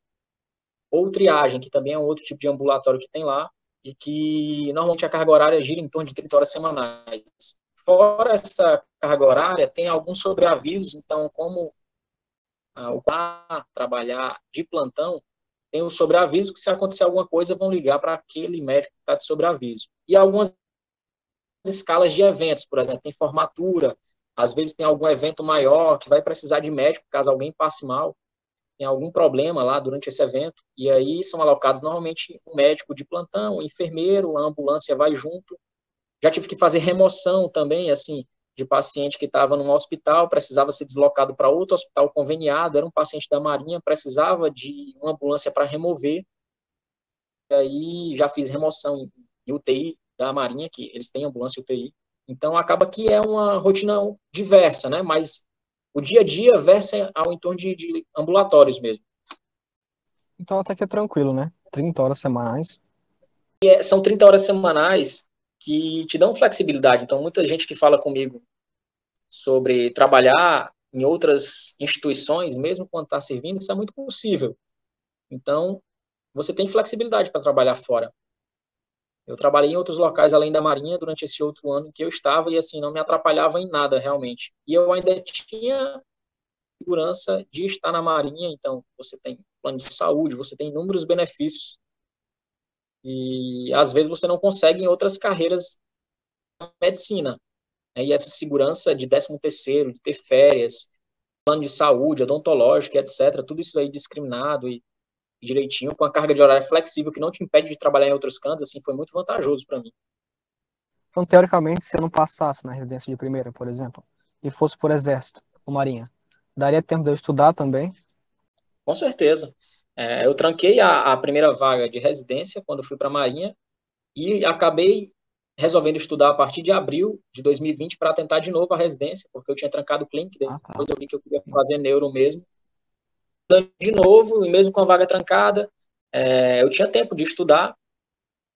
ou triagem, que também é um outro tipo de ambulatório que tem lá, e que normalmente a carga horária gira em torno de 30 horas semanais. Fora essa carga horária, tem alguns sobreavisos, então, como ah, o trabalhar de plantão, tem o sobreaviso que se acontecer alguma coisa, vão ligar para aquele médico que está de sobreaviso. E algumas escalas de eventos, por exemplo, tem formatura, às vezes tem algum evento maior que vai precisar de médico, caso alguém passe mal, tem algum problema lá durante esse evento, e aí são alocados normalmente um médico de plantão, um enfermeiro, a ambulância vai junto. Já tive que fazer remoção também, assim, de paciente que estava num hospital, precisava ser deslocado para outro hospital conveniado, era um paciente da Marinha, precisava de uma ambulância para remover. E aí já fiz remoção em UTI da Marinha, que eles têm ambulância UTI. Então, acaba que é uma rotina diversa, né? Mas o dia a dia versa ao entorno de, de ambulatórios mesmo. Então, até que é tranquilo, né? 30 horas semanais. É, são 30 horas semanais que te dão flexibilidade. Então, muita gente que fala comigo sobre trabalhar em outras instituições, mesmo quando está servindo, isso é muito possível. Então, você tem flexibilidade para trabalhar fora. Eu trabalhei em outros locais além da Marinha durante esse outro ano que eu estava e assim não me atrapalhava em nada realmente. E eu ainda tinha segurança de estar na Marinha, então você tem plano de saúde, você tem inúmeros benefícios. E às vezes você não consegue em outras carreiras de medicina. Né? E essa segurança de 13 terceiro, de ter férias, plano de saúde, odontológico, etc., tudo isso aí discriminado e direitinho, com a carga de horário flexível que não te impede de trabalhar em outros cantos, assim, foi muito vantajoso para mim. Então, teoricamente, se eu não passasse na residência de primeira, por exemplo, e fosse por exército ou marinha, Daria tempo de eu estudar também? Com certeza. É, eu tranquei a, a, primeira vaga de residência quando fui para a Marinha e acabei resolvendo estudar a partir de abril de 2020 para tentar de novo a residência, porque eu tinha trancado o clínico, depois ah, tá. eu vi que eu queria fazer neuro mesmo. De novo, e mesmo com a vaga trancada, é, eu tinha tempo de estudar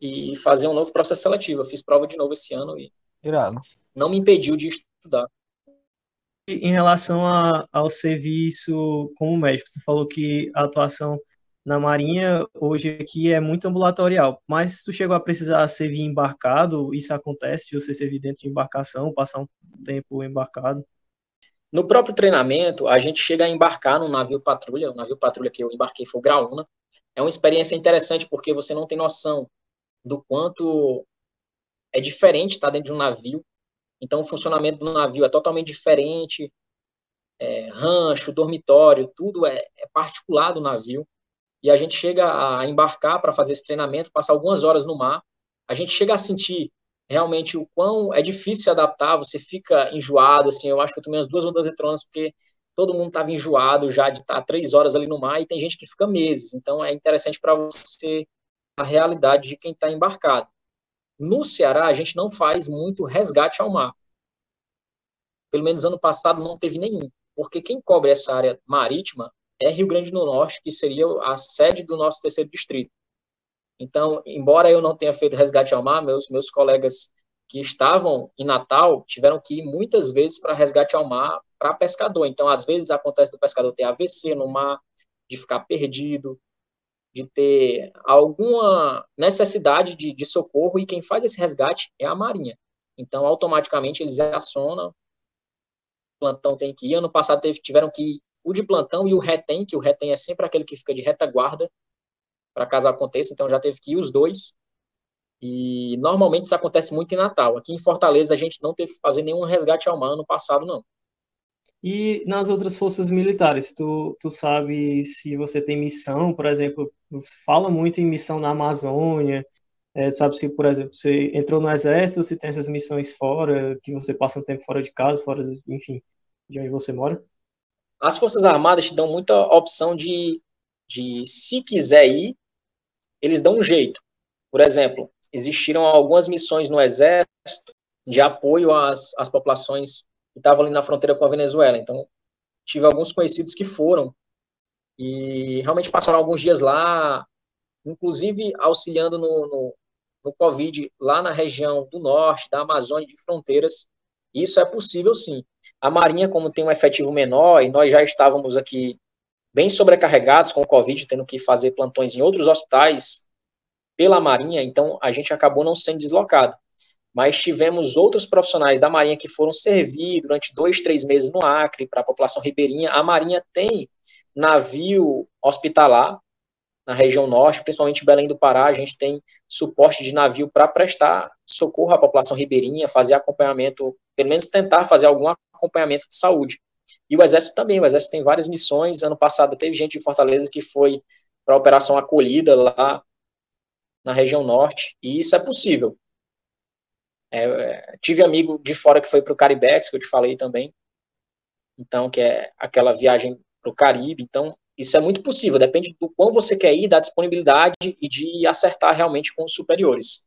e fazer um novo processo seletivo. Eu fiz prova de novo esse ano e Irado. não me impediu de estudar. Em relação a, ao serviço como médico, você falou que a atuação na Marinha hoje aqui é muito ambulatorial, mas tu chegou a precisar servir embarcado, isso acontece de você servir dentro de embarcação, passar um tempo embarcado? No próprio treinamento, a gente chega a embarcar no navio patrulha, o navio patrulha que eu embarquei foi o Graúna. É uma experiência interessante porque você não tem noção do quanto é diferente estar dentro de um navio. Então, o funcionamento do navio é totalmente diferente. É, rancho, dormitório, tudo é, é particular do navio e a gente chega a embarcar para fazer esse treinamento, passar algumas horas no mar, a gente chega a sentir realmente o quão é difícil se adaptar, você fica enjoado, assim, eu acho que eu tomei umas duas ondas eletrônicas porque todo mundo estava enjoado já de estar três horas ali no mar e tem gente que fica meses, então é interessante para você a realidade de quem está embarcado. No Ceará, a gente não faz muito resgate ao mar. Pelo menos ano passado não teve nenhum, porque quem cobre essa área marítima é Rio Grande do Norte, que seria a sede do nosso terceiro distrito. Então, embora eu não tenha feito resgate ao mar, meus, meus colegas que estavam em Natal tiveram que ir muitas vezes para resgate ao mar para pescador. Então, às vezes acontece do pescador ter AVC no mar, de ficar perdido, de ter alguma necessidade de, de socorro, e quem faz esse resgate é a Marinha. Então, automaticamente eles acionam, o plantão tem que ir. Ano passado teve, tiveram que ir o de plantão e o retém, que o retém é sempre aquele que fica de retaguarda, para caso aconteça, então já teve que ir os dois. E normalmente isso acontece muito em Natal. Aqui em Fortaleza a gente não teve que fazer nenhum resgate ao mar ano passado, não. E nas outras forças militares, tu, tu sabe se você tem missão, por exemplo, fala muito em missão na Amazônia, é, sabe se, por exemplo, você entrou no exército, se tem essas missões fora, que você passa um tempo fora de casa, fora, enfim, de onde você mora? As Forças Armadas te dão muita opção de, de, se quiser ir, eles dão um jeito. Por exemplo, existiram algumas missões no Exército de apoio às, às populações que estavam ali na fronteira com a Venezuela. Então, tive alguns conhecidos que foram e realmente passaram alguns dias lá, inclusive auxiliando no, no, no Covid lá na região do norte, da Amazônia, de fronteiras. Isso é possível sim. A Marinha, como tem um efetivo menor, e nós já estávamos aqui bem sobrecarregados com o Covid, tendo que fazer plantões em outros hospitais pela Marinha, então a gente acabou não sendo deslocado. Mas tivemos outros profissionais da Marinha que foram servir durante dois, três meses no Acre, para a população ribeirinha. A Marinha tem navio hospitalar na região norte, principalmente Belém do Pará, a gente tem suporte de navio para prestar socorro à população ribeirinha, fazer acompanhamento, pelo menos tentar fazer algum acompanhamento de saúde. E o Exército também, o Exército tem várias missões. Ano passado teve gente de Fortaleza que foi para a Operação Acolhida lá na região norte, e isso é possível. É, tive amigo de fora que foi para o Caribex, que eu te falei também, então, que é aquela viagem para o Caribe. Então, isso é muito possível, depende do quão você quer ir, da disponibilidade e de acertar realmente com os superiores.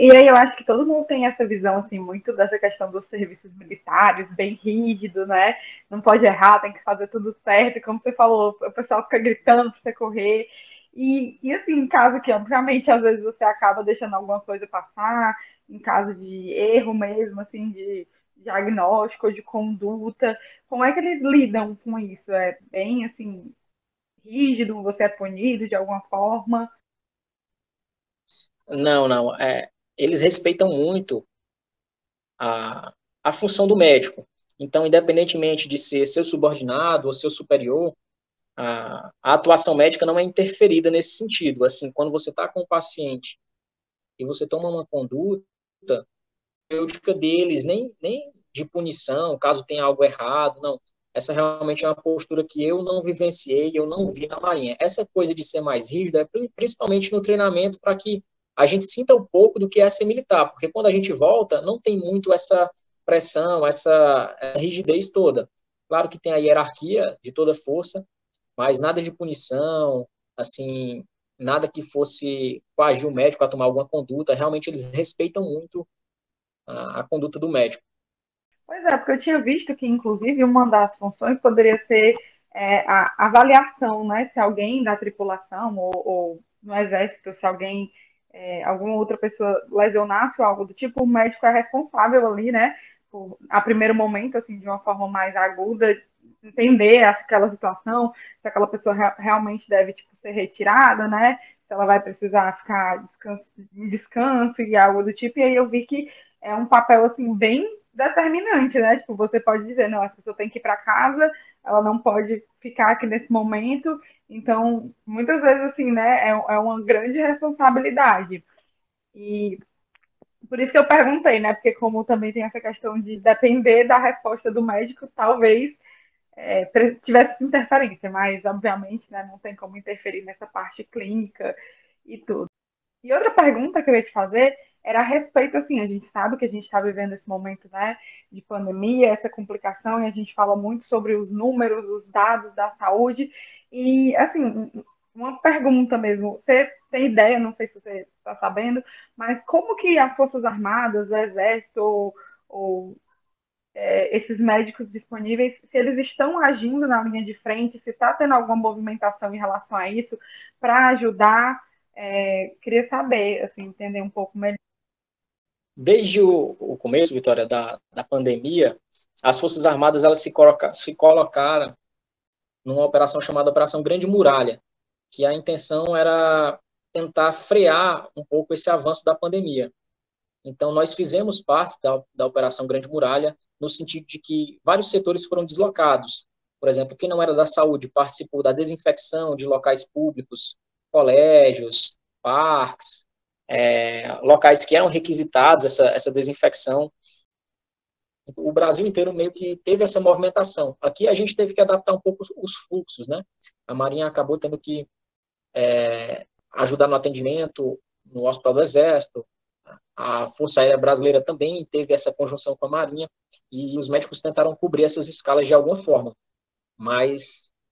E, aí eu acho que todo mundo tem essa visão, assim, muito dessa questão dos serviços militares, bem rígido, né? Não pode errar, tem que fazer tudo certo. Como você falou, o pessoal fica gritando para você correr. E, e assim, em caso que, obviamente, às vezes você acaba deixando alguma coisa passar, em caso de erro mesmo, assim, de diagnóstico, de conduta, como é que eles lidam com isso? É bem, assim, rígido? Você é punido de alguma forma? Não, não. É, eles respeitam muito a, a função do médico. Então, independentemente de ser seu subordinado ou seu superior, a, a atuação médica não é interferida nesse sentido. Assim, quando você está com o paciente e você toma uma conduta, terapêutica deles, nem, nem de punição, caso tenha algo errado, não. Essa realmente é uma postura que eu não vivenciei, eu não vi na Marinha. Essa coisa de ser mais rígida é principalmente no treinamento para que a gente sinta um pouco do que é ser militar, porque quando a gente volta, não tem muito essa pressão, essa rigidez toda. Claro que tem a hierarquia de toda força, mas nada de punição, assim, nada que fosse coagir o médico a tomar alguma conduta. Realmente eles respeitam muito a, a conduta do médico. Pois é, porque eu tinha visto que, inclusive, uma das funções poderia ser é, a avaliação, né? Se alguém da tripulação ou, ou no exército, se alguém, é, alguma outra pessoa lesionasse ou algo do tipo, o médico é responsável ali, né? Por, a primeiro momento, assim, de uma forma mais aguda, entender aquela situação, se aquela pessoa re realmente deve tipo, ser retirada, né? Se ela vai precisar ficar descanso, em descanso e algo do tipo. E aí eu vi que é um papel assim bem determinante, né? Tipo, você pode dizer, não, essa pessoa tem que ir para casa, ela não pode ficar aqui nesse momento. Então, muitas vezes, assim, né, é, é uma grande responsabilidade. E por isso que eu perguntei, né? Porque como também tem essa questão de depender da resposta do médico, talvez é, tivesse interferência, mas obviamente né, não tem como interferir nessa parte clínica e tudo. E outra pergunta que eu ia te fazer era a respeito, assim, a gente sabe que a gente está vivendo esse momento né, de pandemia, essa complicação, e a gente fala muito sobre os números, os dados da saúde, e, assim, uma pergunta mesmo, você tem ideia, não sei se você está sabendo, mas como que as Forças Armadas, o Exército ou, ou é, esses médicos disponíveis, se eles estão agindo na linha de frente, se está tendo alguma movimentação em relação a isso para ajudar. É, queria saber, assim, entender um pouco melhor. Desde o, o começo, Vitória, da, da pandemia, as Forças Armadas elas se, coloca, se colocaram numa operação chamada Operação Grande Muralha, que a intenção era tentar frear um pouco esse avanço da pandemia. Então, nós fizemos parte da, da Operação Grande Muralha, no sentido de que vários setores foram deslocados. Por exemplo, quem não era da saúde participou da desinfecção de locais públicos, colégios, parques, é, locais que eram requisitados essa, essa desinfecção. O Brasil inteiro meio que teve essa movimentação. Aqui a gente teve que adaptar um pouco os fluxos, né? A Marinha acabou tendo que é, ajudar no atendimento no Hospital do Exército, a Força Aérea Brasileira também teve essa conjunção com a Marinha e os médicos tentaram cobrir essas escalas de alguma forma. Mas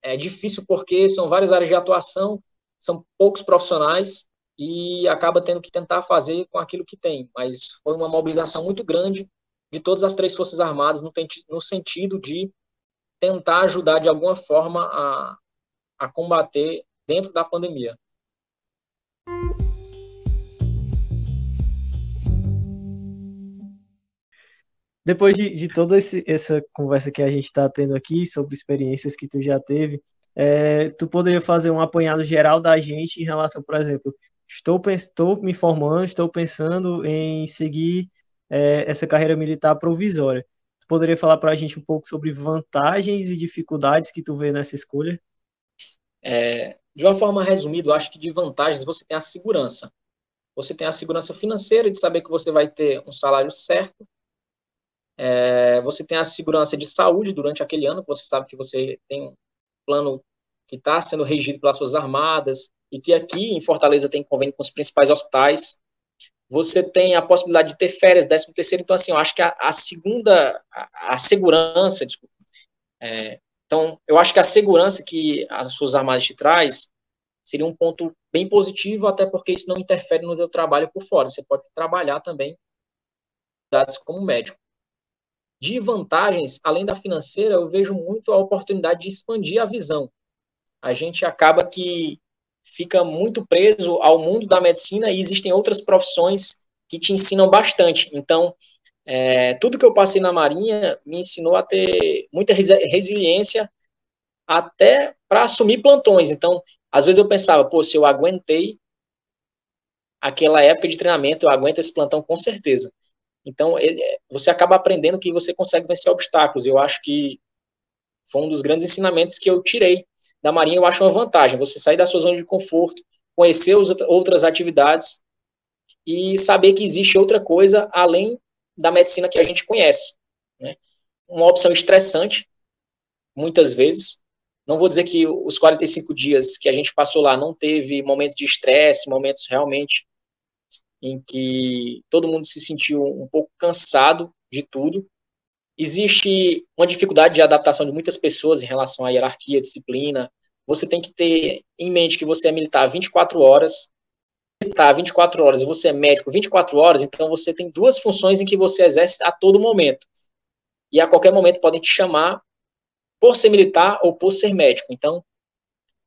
é difícil porque são várias áreas de atuação, são poucos profissionais e acaba tendo que tentar fazer com aquilo que tem. Mas foi uma mobilização muito grande de todas as três Forças Armadas no, sentido de tentar ajudar de alguma forma a, a combater dentro da pandemia. Depois de, de toda esse, essa conversa que a gente está tendo aqui sobre experiências que tu já teve, é, tu poderia fazer um apanhado geral da gente em relação, por exemplo, estou, estou me formando, estou pensando em seguir é, essa carreira militar provisória. Tu poderia falar para a gente um pouco sobre vantagens e dificuldades que tu vê nessa escolha? É, de uma forma resumida, eu acho que de vantagens você tem a segurança. Você tem a segurança financeira de saber que você vai ter um salário certo, é, você tem a segurança de saúde durante aquele ano, você sabe que você tem um plano que está sendo regido pelas suas armadas, e que aqui em Fortaleza tem convênio com os principais hospitais. Você tem a possibilidade de ter férias, 13 terceiro, então assim, eu acho que a, a segunda, a, a, segurança, desculpa, é, então eu acho que a segurança que as suas armadas te traz seria um ponto bem positivo, até porque isso não interfere no seu trabalho por fora, você pode trabalhar também dados como médico. De vantagens, além da financeira, eu vejo muito a oportunidade de expandir a visão. A gente acaba que fica muito preso ao mundo da medicina e existem outras profissões que te ensinam bastante. Então, é, tudo que eu passei na Marinha me ensinou a ter muita resiliência até para assumir plantões. Então, às vezes eu pensava, pô, se eu aguentei aquela época de treinamento, eu aguento esse plantão com certeza. Então, ele, você acaba aprendendo que você consegue vencer obstáculos. Eu acho que foi um dos grandes ensinamentos que eu tirei da Marinha. Eu acho uma vantagem você sair da sua zona de conforto, conhecer os, outras atividades e saber que existe outra coisa além da medicina que a gente conhece. Né? Uma opção estressante, muitas vezes. Não vou dizer que os 45 dias que a gente passou lá não teve momentos de estresse, momentos realmente em que todo mundo se sentiu um pouco cansado de tudo. Existe uma dificuldade de adaptação de muitas pessoas em relação à hierarquia, disciplina. Você tem que ter em mente que você é militar 24 horas, militar 24 horas você é médico 24 horas, então você tem duas funções em que você exerce a todo momento. E a qualquer momento podem te chamar por ser militar ou por ser médico. Então,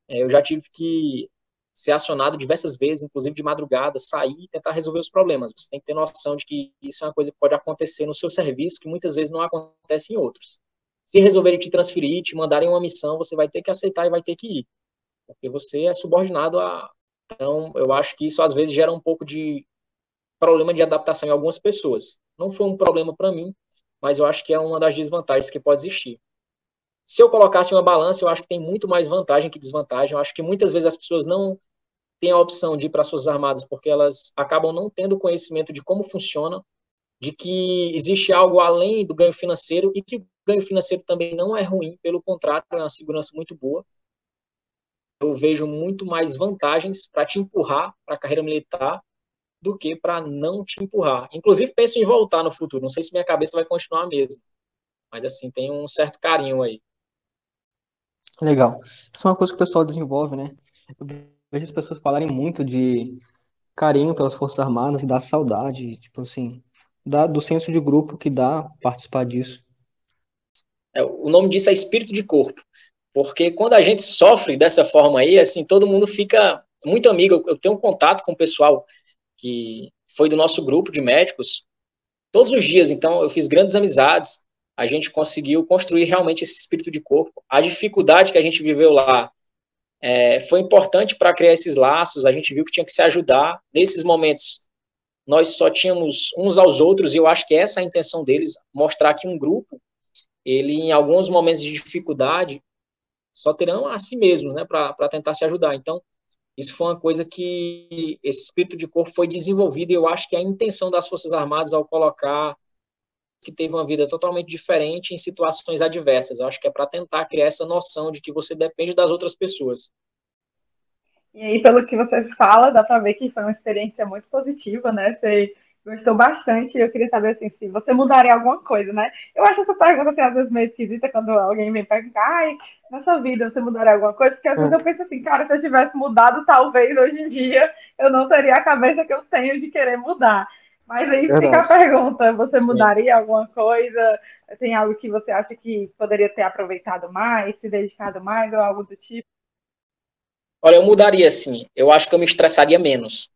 é, eu já tive que ser acionado diversas vezes, inclusive de madrugada, sair e tentar resolver os problemas. Você tem que ter noção de que isso é uma coisa que pode acontecer no seu serviço, que muitas vezes não acontece em outros. Se resolverem te transferir, te mandarem uma missão, você vai ter que aceitar e vai ter que ir. Porque você é subordinado a. Então, eu acho que isso às vezes gera um pouco de problema de adaptação em algumas pessoas. Não foi um problema para mim, mas eu acho que é uma das desvantagens que pode existir. Se eu colocasse uma balança, eu acho que tem muito mais vantagem que desvantagem. Eu acho que muitas vezes as pessoas não têm a opção de ir para as Forças Armadas porque elas acabam não tendo conhecimento de como funciona, de que existe algo além do ganho financeiro e que o ganho financeiro também não é ruim, pelo contrário, é uma segurança muito boa. Eu vejo muito mais vantagens para te empurrar para a carreira militar do que para não te empurrar. Inclusive, penso em voltar no futuro. Não sei se minha cabeça vai continuar a mesma. Mas, assim, tem um certo carinho aí. Legal. Isso é uma coisa que o pessoal desenvolve, né? Vejo as pessoas falarem muito de carinho pelas Forças Armadas, da saudade, tipo assim, da, do senso de grupo que dá participar disso. É, o nome disso é espírito de corpo. Porque quando a gente sofre dessa forma aí, assim, todo mundo fica muito amigo. Eu tenho um contato com o pessoal que foi do nosso grupo de médicos todos os dias, então eu fiz grandes amizades a gente conseguiu construir realmente esse espírito de corpo. A dificuldade que a gente viveu lá é, foi importante para criar esses laços. A gente viu que tinha que se ajudar. Nesses momentos, nós só tínhamos uns aos outros, e eu acho que essa é a intenção deles mostrar que um grupo, ele, em alguns momentos de dificuldade, só terão a si mesmo, né, para tentar se ajudar. Então, isso foi uma coisa que esse espírito de corpo foi desenvolvido, e eu acho que a intenção das Forças Armadas ao colocar que teve uma vida totalmente diferente em situações adversas. Eu acho que é para tentar criar essa noção de que você depende das outras pessoas. E aí, pelo que você fala, dá para ver que foi uma experiência muito positiva, né? Você gostou bastante e eu queria saber assim, se você mudaria alguma coisa, né? Eu acho essa pergunta assim, às vezes meio esquisita quando alguém vem perguntar, ai, na sua vida você mudaria alguma coisa? Porque às vezes eu penso assim, cara, se eu tivesse mudado, talvez hoje em dia eu não teria a cabeça que eu tenho de querer mudar. Mas aí Verdade. fica a pergunta: você mudaria Sim. alguma coisa? Tem algo que você acha que poderia ter aproveitado mais, se dedicado mais ou algo do tipo? Olha, eu mudaria sim. Eu acho que eu me estressaria menos.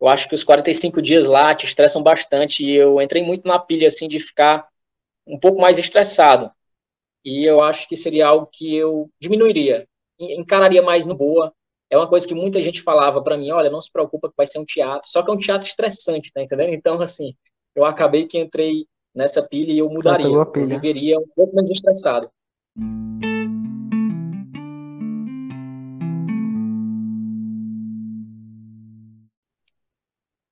Eu acho que os 45 dias lá te estressam bastante e eu entrei muito na pilha assim de ficar um pouco mais estressado. E eu acho que seria algo que eu diminuiria, encararia mais no boa, é uma coisa que muita gente falava para mim, olha, não se preocupa que vai ser um teatro, só que é um teatro estressante, tá entendendo? Então, assim, eu acabei que entrei nessa pilha e eu mudaria, eu viveria um pouco menos estressado.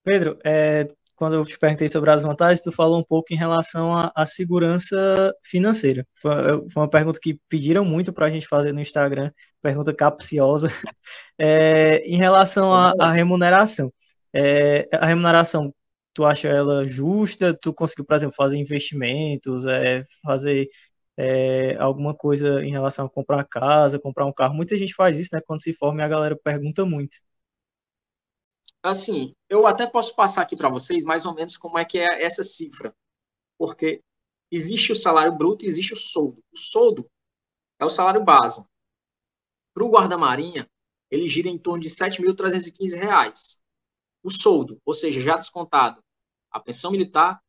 Pedro, é, quando eu te perguntei sobre as vantagens, tu falou um pouco em relação à, segurança financeira. Foi, foi, uma pergunta que pediram muito para a gente fazer no Instagram, pergunta capciosa, *laughs* é, em relação à remuneração. É, a remuneração, tu acha ela justa? Tu conseguiu, por exemplo, fazer investimentos, é, fazer é, alguma coisa em relação a comprar casa, comprar um carro? Muita gente faz isso, né? Quando se forma, a galera pergunta muito assim, eu até posso passar aqui para vocês mais ou menos como é que é essa cifra, porque existe o salário bruto e existe o soldo. O soldo é o salário base. Para o guarda-marinha, ele gira em torno de R$ 7.315. O soldo, ou seja, já descontado a pensão militar,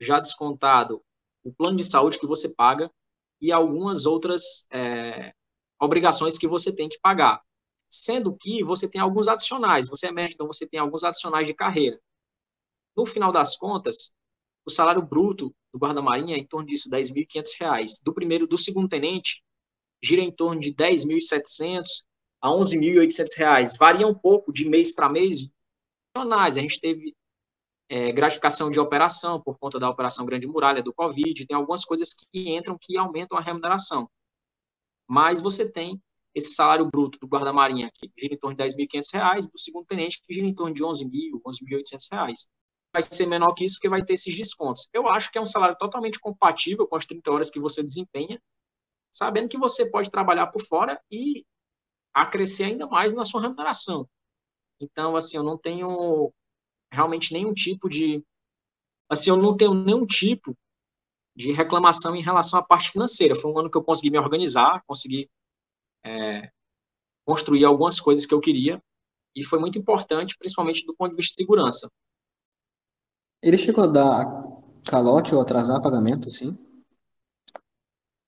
já descontado o plano de saúde que você paga e algumas outras é, obrigações que você tem que pagar sendo que você tem alguns adicionais. Você é médico, então você tem alguns adicionais de carreira. No final das contas, o salário bruto do guarda-marinha é em torno disso, R$ 10.500. Do primeiro, do segundo tenente, gira em torno de R$ 10.700 a R$ 11.800. Varia um pouco de mês para mês. Adicionais, a gente teve é, gratificação de operação por conta da operação Grande Muralha do Covid, tem algumas coisas que entram que aumentam a remuneração. Mas você tem esse salário bruto do guarda-marinha, que gira em torno de R$ 10.500, do segundo tenente, que gira em torno de R$ 11.000, R$ 11.800. Vai ser menor que isso, porque vai ter esses descontos. Eu acho que é um salário totalmente compatível com as 30 horas que você desempenha, sabendo que você pode trabalhar por fora e acrescer ainda mais na sua remuneração. Então, assim, eu não tenho realmente nenhum tipo de. Assim, eu não tenho nenhum tipo de reclamação em relação à parte financeira. Foi um ano que eu consegui me organizar, consegui é, construir algumas coisas que eu queria, e foi muito importante, principalmente do ponto de vista de segurança. Ele chegou a dar calote ou atrasar pagamento, sim?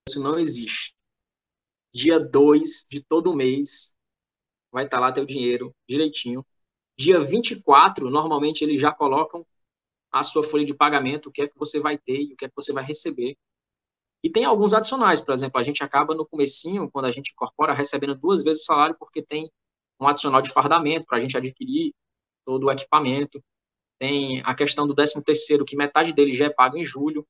Isso não existe. Dia 2 de todo mês vai estar lá teu dinheiro direitinho. Dia 24, normalmente eles já colocam a sua folha de pagamento, o que é que você vai ter e o que é que você vai receber. E tem alguns adicionais, por exemplo, a gente acaba no comecinho, quando a gente incorpora, recebendo duas vezes o salário, porque tem um adicional de fardamento para a gente adquirir todo o equipamento. Tem a questão do 13 terceiro, que metade dele já é pago em julho,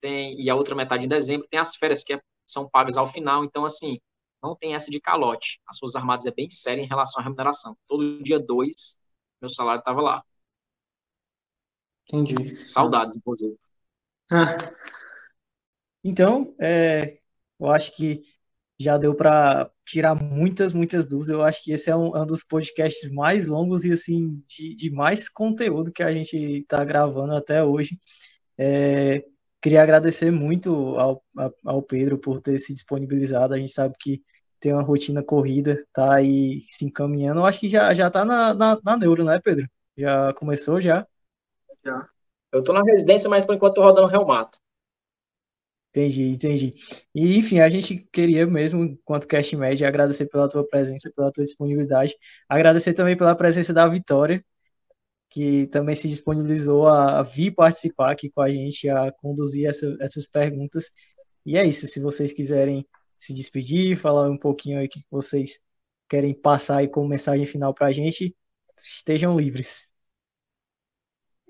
tem, e a outra metade em dezembro. Tem as férias que é, são pagas ao final. Então, assim, não tem essa de calote. As Forças Armadas é bem séria em relação à remuneração. Todo dia 2, meu salário estava lá. Entendi. Saudades, inclusive. Ah. Então, é, eu acho que já deu para tirar muitas, muitas dúvidas. Eu acho que esse é um, é um dos podcasts mais longos e assim de, de mais conteúdo que a gente está gravando até hoje. É, queria agradecer muito ao, ao Pedro por ter se disponibilizado. A gente sabe que tem uma rotina corrida, tá aí se encaminhando. Eu acho que já, já tá na, na, na neuro, né, Pedro? Já começou já? Já. Eu tô na residência, mas por enquanto tô rodando reumato. Entendi, entendi. E, enfim, a gente queria mesmo, enquanto Cast Média, agradecer pela tua presença, pela tua disponibilidade. Agradecer também pela presença da Vitória, que também se disponibilizou a, vir participar aqui com a gente, a conduzir essa, essas perguntas. E é isso, se vocês quiserem se despedir, falar um pouquinho aí o que vocês querem passar aí como mensagem final para a gente, estejam livres.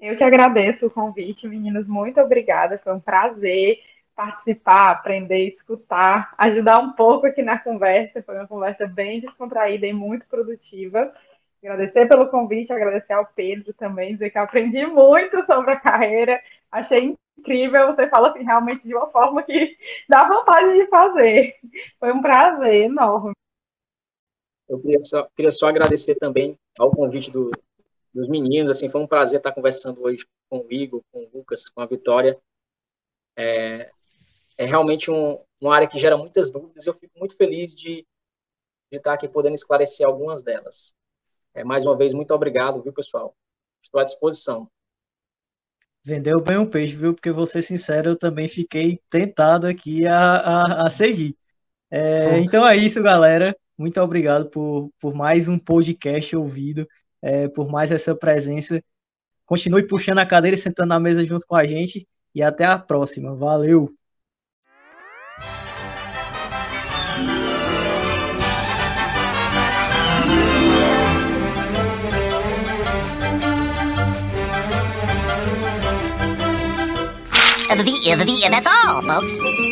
Eu que agradeço o convite, meninos. Muito obrigada. Foi um prazer participar, aprender, escutar, ajudar um pouco aqui na conversa. Foi uma conversa bem descontraída e muito produtiva. Agradecer pelo convite, agradecer ao Pedro também, dizer que aprendi muito sobre a carreira. Achei incrível, você fala assim, realmente de uma forma que dá vontade de fazer. Foi um prazer enorme. Eu queria só, queria só agradecer também ao convite do, dos meninos. Assim, foi um prazer estar conversando hoje com o Igor, com o Lucas, com a Vitória. É, é realmente um, uma área que gera muitas dúvidas. Eu fico muito feliz de, de estar aqui podendo esclarecer algumas delas. É, mais uma vez, muito obrigado, viu, pessoal? Estou à disposição. Vendeu bem o peixe, viu? Porque, vou ser sincero, eu também fiquei tentado aqui a, a, a seguir. É, então é isso, galera. Muito obrigado por, por mais um podcast ouvido, é, por mais essa presença. Continue puxando a cadeira e sentando na mesa junto com a gente. E até a próxima. Valeu! The, V, the, that's all, folks.